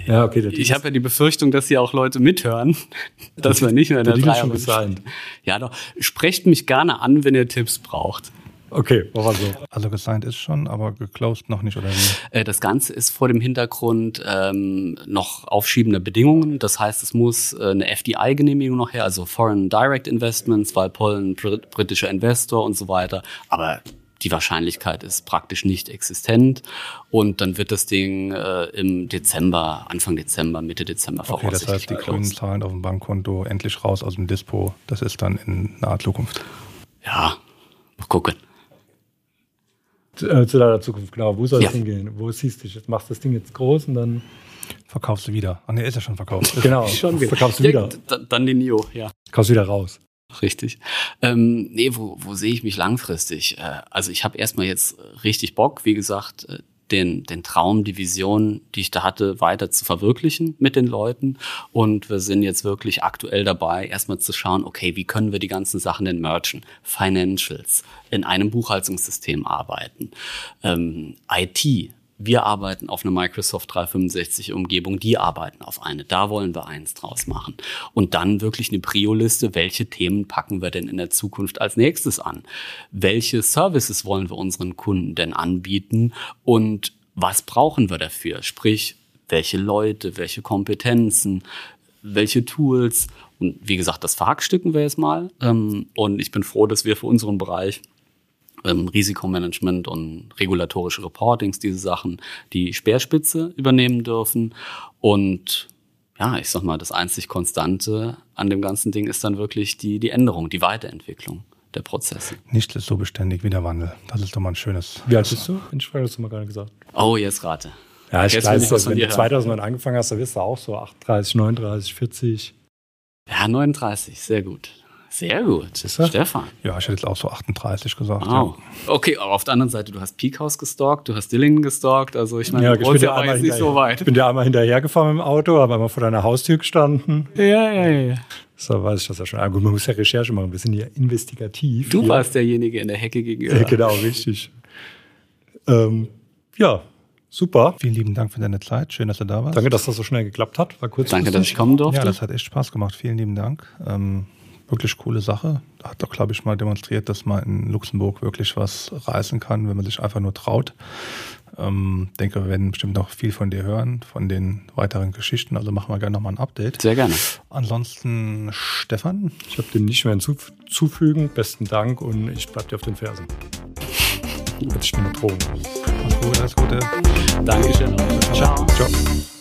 ja, okay, das ich habe ja die Befürchtung, dass hier auch Leute mithören, dass wir nicht mehr in der Dreier schon gesigned. Ja, doch. Sprecht mich gerne an, wenn ihr Tipps braucht. Okay, war so. Also gesigned ist schon, aber geclosed noch nicht, oder wie? Äh, das Ganze ist vor dem Hintergrund ähm, noch aufschiebender Bedingungen. Das heißt, es muss äh, eine FDI-Genehmigung noch her, also Foreign Direct Investments, weil Polen britischer Investor und so weiter. Aber die Wahrscheinlichkeit ist praktisch nicht existent. Und dann wird das Ding äh, im Dezember, Anfang Dezember, Mitte Dezember okay, voraussichtlich Das heißt, die grünen Zahlen auf dem Bankkonto endlich raus aus dem Dispo. Das ist dann in naher Zukunft. Ja, mal gucken. Äh, zu deiner Zukunft, genau. Wo soll Ja. es hingehen? Wo siehst du dich? Jetzt machst du das Ding jetzt groß und dann Verkaufst du wieder. Ach nee, ist ja schon verkauft. genau, Schon wieder. verkaufst du Ja, wieder. d- dann die Nio, ja. Kaufst wieder raus. Richtig. Ähm, nee, wo, wo sehe ich mich langfristig? Äh, also ich habe erstmal jetzt richtig Bock, wie gesagt, äh, den, den Traum, die Vision, die ich da hatte, weiter zu verwirklichen mit den Leuten. Und wir sind jetzt wirklich aktuell dabei, erstmal zu schauen, okay, wie können wir die ganzen Sachen denn merchen? Financials, in einem Buchhaltungssystem arbeiten, ähm, IT, wir arbeiten auf einer Microsoft 365 Umgebung, die arbeiten auf eine. Da wollen wir eins draus machen. Und dann wirklich eine Prio-Liste, welche Themen packen wir denn in der Zukunft als nächstes an? Welche Services wollen wir unseren Kunden denn anbieten? Und was brauchen wir dafür? Sprich, welche Leute, welche Kompetenzen, welche Tools? Und wie gesagt, das verhackstücken wir jetzt mal. Ähm, Und ich bin froh, dass wir für unseren Bereich ähm, Risikomanagement und regulatorische Reportings, diese Sachen, die Speerspitze übernehmen dürfen. Und ja, ich sag mal, das einzig Konstante an dem ganzen Ding ist dann wirklich die, die Änderung, die Weiterentwicklung der Prozesse. Nichts ist so beständig wie der Wandel. Das ist doch mal ein schönes. Wie alt bist du? Frage, das hast du mal gerade gesagt. Oh, jetzt rate. Ja, ich weiß, ich wenn du hören. 2009 angefangen hast, da wirst du auch so 38, 39, 40. Ja, 39, sehr gut. Sehr gut. Du? Stefan. Ja, ich hätte jetzt auch so 38 gesagt. Wow. Okay, aber auf der anderen Seite, du hast Peakhouse gestalkt, du hast Dillingen gestalkt, also ich meine, Ja, ja, ich einmal ist nicht so weit. Ich bin dir einmal hinterhergefahren mit dem Auto, habe einmal vor deiner Haustür gestanden. Ja, ja, ja. So weiß ich das ja schon. Aber gut, man muss ja Recherche machen. Wir sind ja investigativ. Du hier. warst derjenige in der Hecke gegenüber. Ja, genau, richtig. Ähm, ja, super. Vielen lieben Dank für deine Zeit. Schön, dass du da warst. Danke, dass das so schnell geklappt hat. War kurz. Danke, dass ich kommen durfte. Ja, das hat echt Spaß gemacht. Vielen lieben Dank. Ähm, wirklich coole Sache. Hat doch, glaube ich, mal demonstriert, dass man in Luxemburg wirklich was reißen kann, wenn man sich einfach nur traut. Ähm, denke, wir werden bestimmt noch viel von dir hören, von den weiteren Geschichten. Also machen wir gerne nochmal ein Update. Sehr gerne. Ansonsten, Stefan, Ich habe dem nicht mehr hinzufügen. Besten Dank und ich bleib dir auf den Fersen. Hätte ich mir eine Drohung. alles Gute, alles Gute. Dankeschön. Ciao. Ciao.